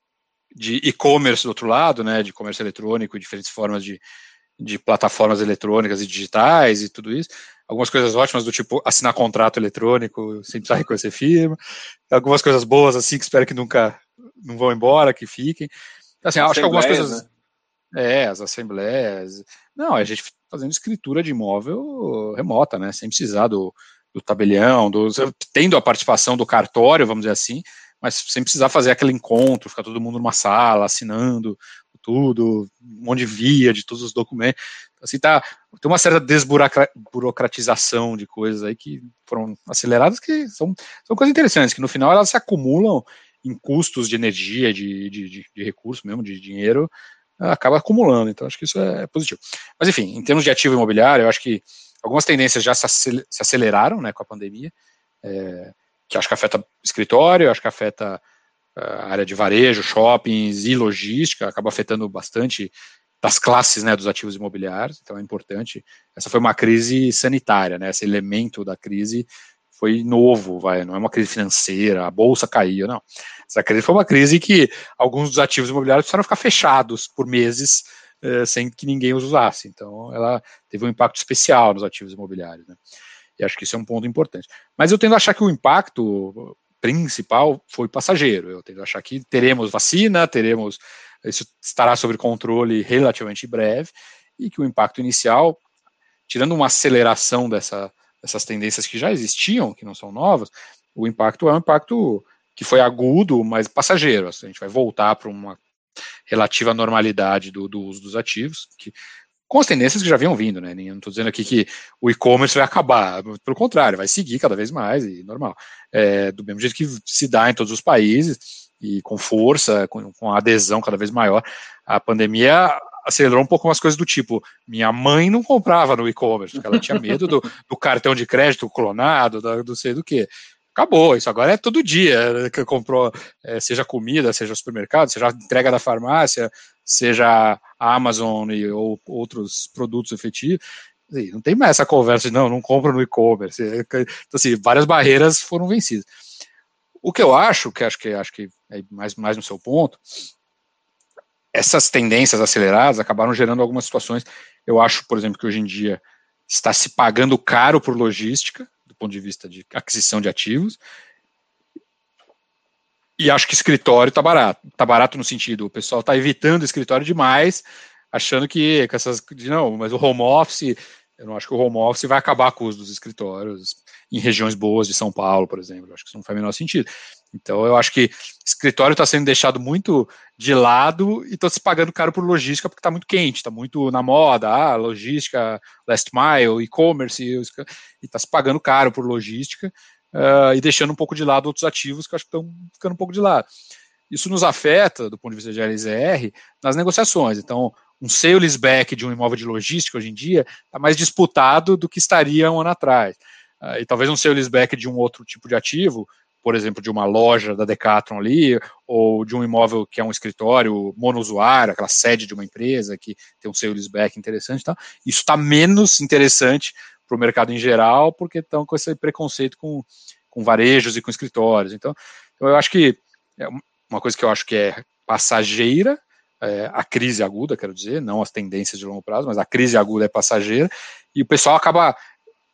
de e-commerce do outro lado, né, de comércio eletrônico, diferentes formas de, de plataformas eletrônicas e digitais e tudo isso. Algumas coisas ótimas do tipo assinar contrato eletrônico sem precisar reconhecer firma. Algumas coisas boas assim que espero que nunca não vão embora, que fiquem. Assim, acho que algumas coisas. Né? É, as assembleias. Não, a gente fazendo escritura de imóvel remota, né? Sem precisar do, do tabelião, do, tendo a participação do cartório, vamos dizer assim, mas sem precisar fazer aquele encontro, ficar todo mundo numa sala, assinando tudo, um monte de via de todos os documentos. Assim, tá, tem uma certa desburocratização de coisas aí que foram aceleradas, que são, são coisas interessantes, que no final elas se acumulam em custos de energia, de, de, de, de recursos mesmo, de dinheiro, acaba acumulando. Então, acho que isso é positivo. Mas, enfim, em termos de ativo imobiliário, eu acho que algumas tendências já se aceleraram né, com a pandemia, é, que acho que afeta escritório, acho que afeta a área de varejo, shoppings e logística, acaba afetando bastante das classes né, dos ativos imobiliários, então é importante. Essa foi uma crise sanitária, né, esse elemento da crise foi novo, vai, não é uma crise financeira, a bolsa caiu, não. Essa crise foi uma crise que alguns dos ativos imobiliários precisaram ficar fechados por meses eh, sem que ninguém os usasse. Então, ela teve um impacto especial nos ativos imobiliários, né? E acho que isso é um ponto importante. Mas eu tendo a achar que o impacto principal foi passageiro. Eu tendo a achar que teremos vacina, teremos isso estará sob controle relativamente breve e que o impacto inicial, tirando uma aceleração dessa essas tendências que já existiam, que não são novas, o impacto é um impacto que foi agudo, mas passageiro. Assim, a gente vai voltar para uma relativa normalidade do, do, uso dos ativos, que, com as tendências que já vinham vindo, né? Não estou dizendo aqui que o e-commerce vai acabar, pelo contrário, vai seguir cada vez mais e normal. É, do mesmo jeito que se dá em todos os países e com força, com, com adesão cada vez maior, a pandemia acelerou um pouco umas coisas do tipo: minha mãe não comprava no e-commerce, porque ela tinha medo do, do cartão de crédito clonado, do, do sei do que. Acabou, isso agora é todo dia né, que comprou, é, seja comida, seja supermercado, seja entrega da farmácia, seja Amazon e, ou outros produtos efetivos. Não tem mais essa conversa de não, não compro no e-commerce. É, então, assim, várias barreiras foram vencidas. O que eu acho, que acho que acho que é mais, mais no seu ponto, essas tendências aceleradas acabaram gerando algumas situações. Eu acho, por exemplo, que hoje em dia está se pagando caro por logística, do ponto de vista de aquisição de ativos. E acho que escritório está barato. Está barato no sentido, o pessoal está evitando escritório demais, achando que com essas. Não, mas o home office, eu não acho que o home office vai acabar com os dos escritórios em regiões boas de São Paulo, por exemplo. Eu acho que isso não faz o menor sentido. Então, eu acho que escritório está sendo deixado muito de lado e está se pagando caro por logística porque está muito quente, está muito na moda, ah, logística, last mile, e-commerce, e está se pagando caro por logística uh, e deixando um pouco de lado outros ativos que eu acho que estão ficando um pouco de lado. Isso nos afeta, do ponto de vista de LZR, nas negociações. Então, um sales back de um imóvel de logística hoje em dia está mais disputado do que estaria um ano atrás. Uh, e talvez um sales back de um outro tipo de ativo por exemplo, de uma loja da Decathlon ali, ou de um imóvel que é um escritório monousuário, aquela sede de uma empresa que tem um sales back interessante, tá? isso está menos interessante para o mercado em geral, porque estão com esse preconceito com, com varejos e com escritórios. Então, eu acho que é uma coisa que eu acho que é passageira, é, a crise aguda, quero dizer, não as tendências de longo prazo, mas a crise aguda é passageira, e o pessoal acaba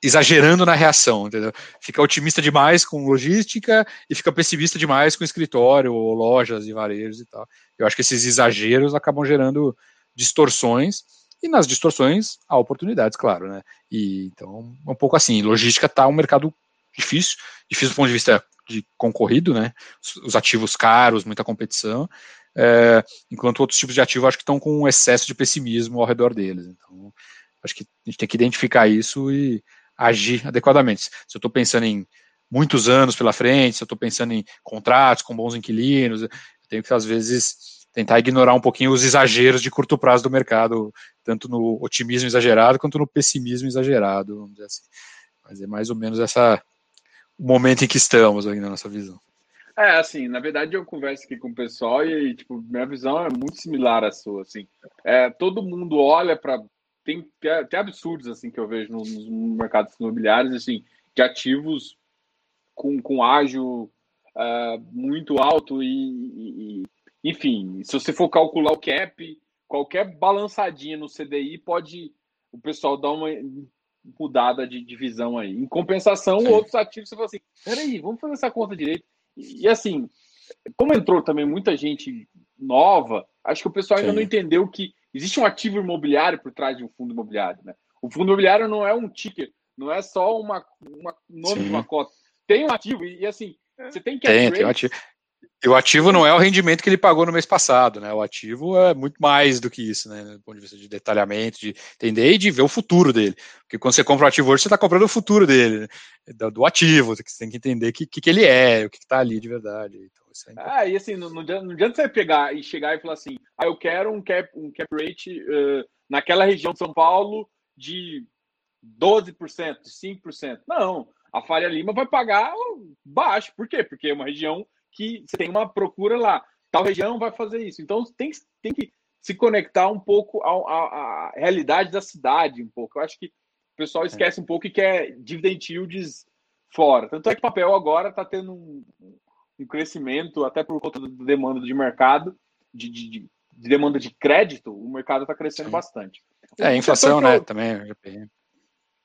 exagerando na reação, entendeu? Fica otimista demais com logística e fica pessimista demais com escritório, ou lojas e varejos e tal. Eu acho que esses exageros acabam gerando distorções e nas distorções há oportunidades, claro, né? E então um pouco assim, logística está um mercado difícil, difícil do ponto de vista de concorrido, né? Os ativos caros, muita competição. É, enquanto outros tipos de ativo acho que estão com um excesso de pessimismo ao redor deles. Então, acho que a gente tem que identificar isso e agir adequadamente. Se eu estou pensando em muitos anos pela frente, se eu estou pensando em contratos com bons inquilinos, eu tenho que, às vezes, tentar ignorar um pouquinho os exageros de curto prazo do mercado, tanto no otimismo exagerado quanto no pessimismo exagerado, vamos dizer assim. Mas é mais ou menos essa o momento em que estamos ainda na nossa visão. É, assim, na verdade eu converso aqui com o pessoal e, tipo, minha visão é muito similar à sua, assim. É, todo mundo olha para tem até absurdos, assim, que eu vejo nos, nos mercados imobiliários, assim, de ativos com, com ágio uh, muito alto e, e, enfim, se você for calcular o cap, qualquer balançadinha no CDI pode o pessoal dar uma mudada de, de visão aí. Em compensação, Sim. outros ativos você fala assim, peraí, vamos fazer essa conta direito. E, e, assim, como entrou também muita gente nova, acho que o pessoal ainda Sim. não entendeu que existe um ativo imobiliário por trás de um fundo imobiliário, né? O fundo imobiliário não é um ticker, não é só uma, uma nome Sim. de uma cota tem um ativo, e, assim, você tem que. Tem, tem um ativo. E o ativo não é o rendimento que ele pagou no mês passado, né? O ativo é muito mais do que isso, né? Do ponto de vista de detalhamento, de entender e de ver o futuro dele. Porque quando você compra o ativo hoje, você está comprando o futuro dele, né? do, ativo. Você tem que entender o que, que, ele é, o que está ali de verdade. Então, é ah, e assim, não, não, adianta, não adianta você pegar e chegar e falar assim: ah, eu quero um cap, um cap rate uh, naquela região de São Paulo de 12%, 5%. Não a Faria Lima vai pagar baixo. Por quê? Porque é uma região que você tem uma procura lá. Tal região vai fazer isso. Então tem, tem que se conectar um pouco à, à, realidade da cidade, um pouco. Eu acho que o pessoal esquece um pouco e quer dividend yields fora. Tanto é que o papel agora está tendo um, um, crescimento, até por conta da demanda de mercado, de, de, de demanda de crédito, o mercado está crescendo Sim. bastante. É, a inflação, né? Eu... Também,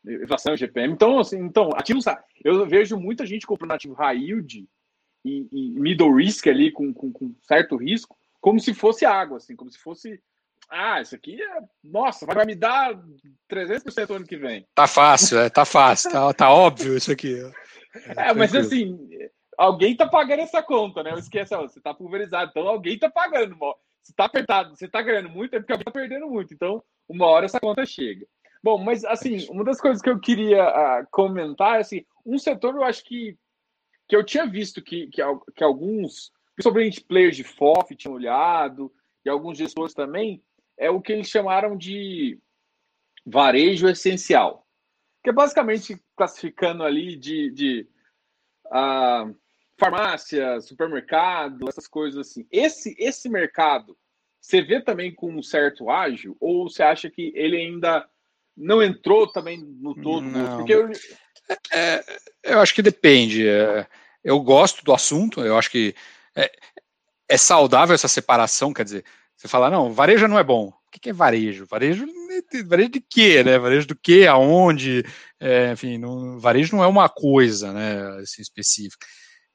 inflação GPM. Então, assim, então, ativos, eu vejo muita gente comprando ativo high yield e, e middle risk ali, com, com, com, certo risco, como se fosse água, assim, como se fosse. Ah, isso aqui é. Nossa, vai me dar 300% ano que vem. Tá fácil, é, tá fácil, tá, tá óbvio isso aqui. É, é mas assim, alguém tá pagando essa conta, né? Eu esqueço, você tá pulverizado, então alguém tá pagando. Você tá apertado, você tá ganhando muito, é porque alguém tá perdendo muito. Então, uma hora essa conta chega. Bom, mas assim, uma das coisas que eu queria uh, comentar é assim, um setor eu acho que, que eu tinha visto que, que, que alguns, principalmente players de FOF tinham olhado, e alguns gestores também, é o que eles chamaram de varejo essencial. Que é basicamente classificando ali de, de uh, farmácia, supermercado, essas coisas assim. Esse, esse mercado, você vê também com um certo ágio, ou você acha que ele ainda não entrou também no todo? Não. Porque eu... É, eu acho que depende. É, eu gosto do assunto, eu acho que é, é, saudável essa separação, quer dizer, você fala, não, varejo não é bom. O que é varejo? Varejo, varejo de quê, né? Varejo do quê, aonde? É, enfim, não, varejo não é uma coisa, né, assim, específica.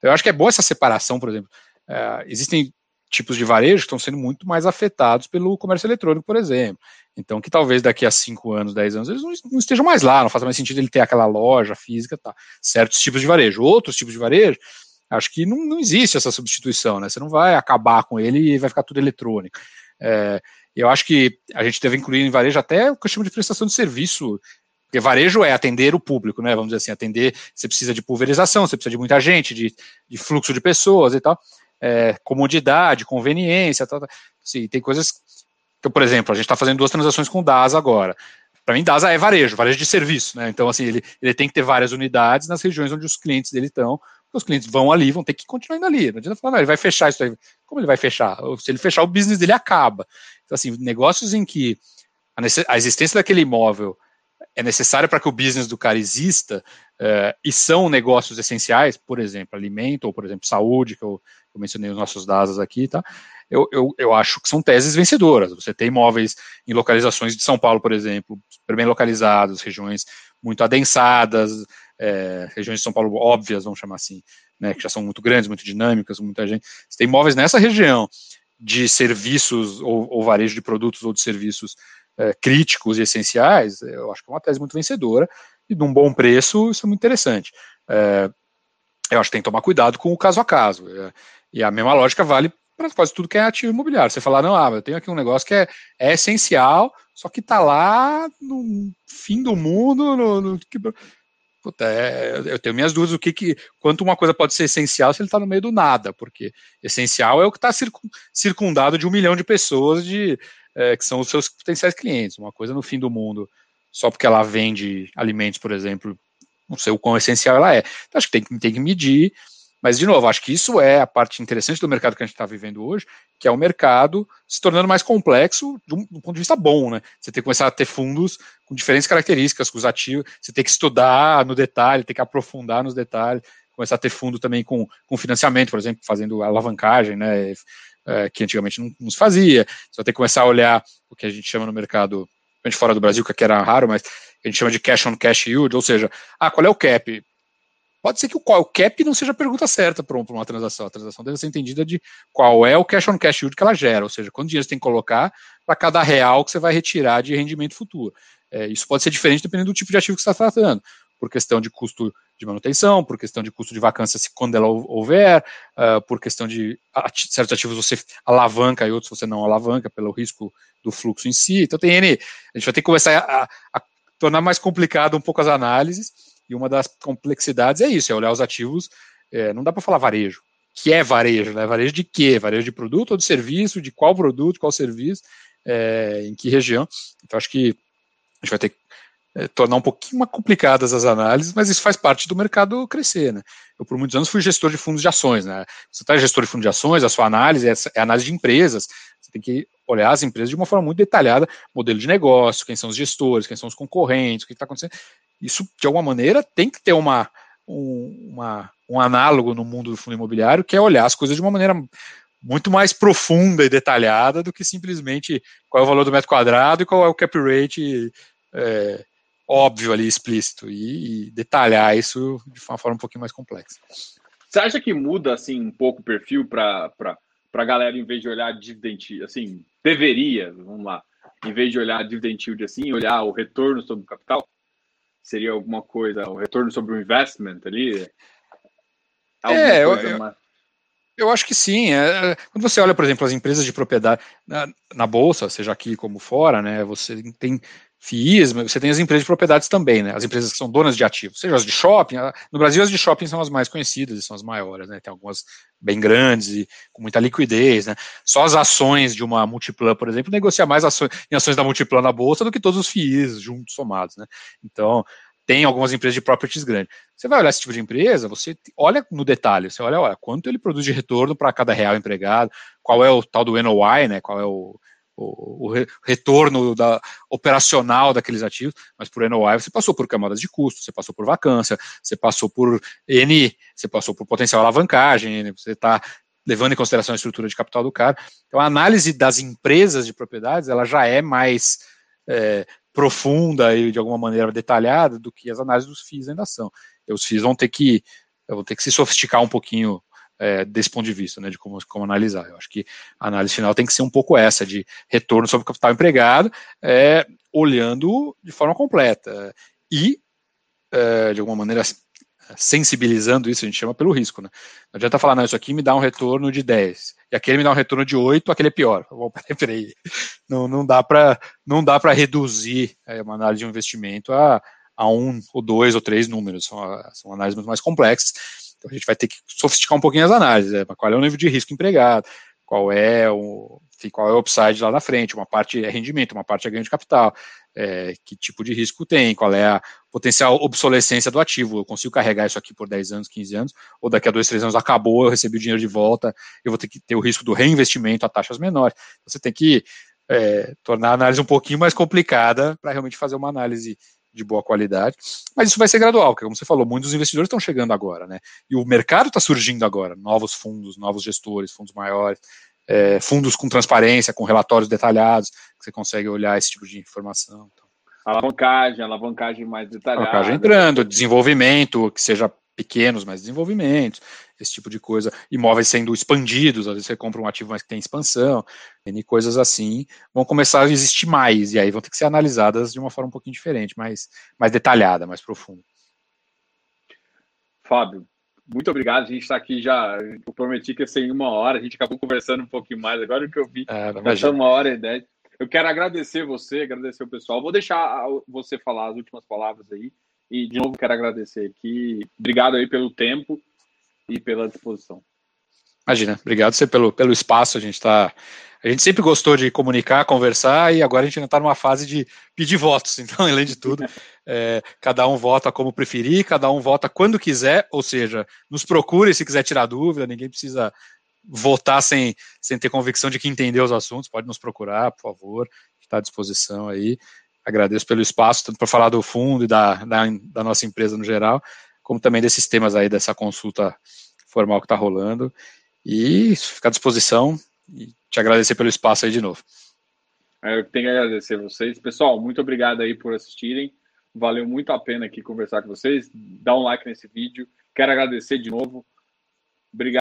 Eu acho que é boa essa separação, por exemplo. É, existem tipos de varejo que estão sendo muito mais afetados pelo comércio eletrônico, por exemplo. Então, que talvez daqui a 5 anos, 10 anos, eles não, estejam mais lá, não faça mais sentido ele ter aquela loja física, tá? Certos tipos de varejo. Outros tipos de varejo, acho que não, não existe essa substituição, né? Você não vai acabar com ele e vai ficar tudo eletrônico. É, eu acho que a gente deve incluir em varejo até o que eu chamo de prestação de serviço, porque varejo é atender o público, né? Vamos dizer assim, atender. Você precisa de pulverização, você precisa de muita gente, de, de fluxo de pessoas e tal é, comodidade, conveniência, tal, tal. Assim, tem coisas. Então, por exemplo, a gente está fazendo duas transações com o DASA agora. Para mim, DASA é varejo, varejo de serviço, né? Então, assim, ele, ele tem que ter várias unidades nas regiões onde os clientes dele estão. Os clientes vão ali, vão ter que continuar indo ali. Não adianta falar, não, ele vai fechar isso aí. Como ele vai fechar? Se ele fechar, o business dele acaba. Então, assim, negócios em que a, a existência daquele imóvel é necessária para que o business do cara exista é, e são negócios essenciais, por exemplo, alimento ou, por exemplo, saúde, que eu eu mencionei os nossos dados aqui, tá? Eu, eu, eu acho que são teses vencedoras. Você tem imóveis em localizações de São Paulo, por exemplo, super bem localizados, regiões muito adensadas, é, regiões de São Paulo óbvias, vamos chamar assim, né, que já são muito grandes, muito dinâmicas, muita gente. Você tem imóveis nessa região de serviços ou, ou varejo de produtos ou de serviços é, críticos e essenciais, eu acho que é uma tese muito vencedora e de um bom preço, isso é muito interessante. É, eu acho que tem que tomar cuidado com o caso a caso. É, e a mesma lógica vale para quase tudo que é ativo imobiliário. Você falar, não, ah, eu tenho aqui um negócio que é, é essencial, só que está lá no fim do mundo, no, no Puta, é, eu tenho minhas dúvidas o que, que quanto uma coisa pode ser essencial se ele está no meio do nada, porque essencial é o que está circundado de um milhão de pessoas de, é, que são os seus potenciais clientes. Uma coisa no fim do mundo, só porque ela vende alimentos, por exemplo, não sei o quão essencial ela é. Então, acho que tem, tem que medir mas, de novo, acho que isso é a parte interessante do mercado que a gente está vivendo hoje, que é o mercado se tornando mais complexo um, ponto de vista bom, né? Você tem que começar a ter fundos com diferentes características, com os ativos, você tem que estudar no detalhe, tem que aprofundar nos detalhes, começar a ter fundo também com, com financiamento, por exemplo, fazendo alavancagem, né? É, que antigamente não, não se fazia. Você vai ter que começar a olhar o que a gente chama no mercado, fora do Brasil, que aqui era raro, mas a gente chama de cash on cash yield, ou seja, ah, qual é o cap? Pode ser que o, o cap não seja a pergunta certa para uma transação. A transação deve ser entendida de qual é o cash on cash yield que ela gera, ou seja, quanto dinheiro você tem que colocar para cada real que você vai retirar de rendimento futuro. É, isso pode ser diferente dependendo do tipo de ativo que você está tratando, por questão de custo de manutenção, por questão de custo de vacância se quando ela houver, uh, por questão de ati certos ativos você alavanca e outros você não alavanca pelo risco do fluxo em si. Então tem N, a gente vai ter que começar a, a tornar mais complicado um pouco as análises e uma das complexidades é isso, é olhar os ativos, é, não dá para falar varejo. Que é varejo, né? Varejo de quê? Varejo de produto ou de serviço? De qual produto, qual serviço, é, em que região? Então, acho que a gente vai ter que é, tornar um pouquinho mais complicadas as análises, mas isso faz parte do mercado crescer, né? Eu, por muitos anos, fui gestor de fundos de ações, né? Você está gestor de fundos de ações, a sua análise é, é análise de empresas, você tem que olhar as empresas de uma forma muito detalhada, modelo de negócio, quem são os gestores, quem são os concorrentes, o que está acontecendo isso, de alguma maneira, tem que ter uma, um, uma, um análogo no mundo do fundo imobiliário, que é olhar as coisas de uma maneira muito mais profunda e detalhada do que simplesmente qual é o valor do metro quadrado e qual é o cap rate é, óbvio ali, explícito, e, e, detalhar isso de uma forma um pouquinho mais complexa. Você acha que muda assim um pouco o perfil para a galera, em vez de olhar dividend, assim, deveria, vamos lá, em vez de olhar dividend yield assim, olhar o retorno sobre o capital? Seria alguma coisa, o retorno sobre o investment ali? É, eu, eu, eu, acho que sim. É, é, quando você olha, por exemplo, as empresas de propriedade na, na, bolsa, seja aqui como fora, né, você tem FIIs, mas você tem as empresas de propriedades também, né? As empresas que são donas de ativos, seja as de shopping. No Brasil, as de shopping são as mais conhecidas e são as maiores, né? Tem algumas bem grandes e com muita liquidez, né? Só as ações de uma Multiplan, por exemplo, negocia mais ações, em ações da Multiplan na bolsa do que todos os FIIs juntos somados, né? Então, tem algumas empresas de properties grandes. Você vai olhar esse tipo de empresa, você olha no detalhe, você olha, olha quanto ele produz de retorno para cada real empregado, qual é o tal do NOI, né? Qual é o o, o retorno da, operacional daqueles ativos, mas por NOI você passou por camadas de custo, você passou por vacância, você passou por N, você passou por potencial alavancagem, você está levando em consideração a estrutura de capital do cara. Então a análise das empresas de propriedades ela já é mais é, profunda e de alguma maneira detalhada do que as análises dos FIIs ainda são. E os FIIs vão ter que vão ter que se sofisticar um pouquinho é, desse ponto de vista, né, de como, como analisar. Eu acho que a análise final tem que ser um pouco essa, de retorno sobre o capital empregado, é, olhando de forma completa e, é, de alguma maneira, sensibilizando isso, a gente chama pelo risco. Né? Não adianta falar, não, isso aqui me dá um retorno de 10, e aquele me dá um retorno de 8, aquele é pior. Bom, peraí, peraí. Não, não dá para reduzir é, uma análise de um investimento a, a um, ou dois, ou três números, são, são análises muito mais complexas então a gente vai ter que sofisticar um pouquinho as análises, né? qual é o nível de risco empregado, qual é o enfim, qual é o upside lá na frente, uma parte é rendimento, uma parte é ganho de capital, é, que tipo de risco tem, qual é a potencial obsolescência do ativo, eu consigo carregar isso aqui por 10 anos, 15 anos, ou daqui a 2, 3 anos acabou, eu recebi o dinheiro de volta, eu vou ter que ter o risco do reinvestimento a taxas menores. Você tem que é, tornar a análise um pouquinho mais complicada para realmente fazer uma análise de boa qualidade, mas isso vai ser gradual, porque como você falou, muitos investidores estão chegando agora, né? E o mercado está surgindo agora, novos fundos, novos gestores, fundos maiores, é, fundos com transparência, com relatórios detalhados, que você consegue olhar esse tipo de informação. Então. Alavancagem, alavancagem mais detalhada. Alavancagem entrando, desenvolvimento, que seja pequenos, mas desenvolvimentos, esse tipo de coisa, imóveis sendo expandidos, às vezes você compra um ativo mais que tem expansão, e coisas assim, vão começar a existir mais, e aí vão ter que ser analisadas de uma forma um pouquinho diferente, mais, mais detalhada, mais profunda. Fábio, muito obrigado. A gente está aqui já. Eu prometi que ia ser em uma hora, a gente acabou conversando um pouquinho mais. Agora que eu vi, é, já está uma hora e dez. Eu quero agradecer você, agradecer o pessoal. Vou deixar você falar as últimas palavras aí. E, de novo, quero agradecer aqui. Obrigado aí pelo tempo e pela disposição. Imagina, obrigado você pelo, pelo espaço. A gente está a gente sempre gostou de comunicar, conversar, e agora a gente ainda está numa fase de pedir votos. Então, além de tudo, é, cada um vota como preferir, cada um vota quando quiser, ou seja, nos procure se quiser tirar dúvida, ninguém precisa votar sem, sem ter convicção de que entendeu os assuntos, pode nos procurar, por favor, está à disposição aí. Agradeço pelo espaço, tanto para falar do fundo e da, da, da nossa empresa no geral, como também desses temas aí dessa consulta formal que está rolando. E fica à disposição. E te agradecer pelo espaço aí de novo. É, eu tenho que agradecer vocês. Pessoal, muito obrigado aí por assistirem. Valeu muito a pena aqui conversar com vocês. Dá um like nesse vídeo. Quero agradecer de novo. Obrigado.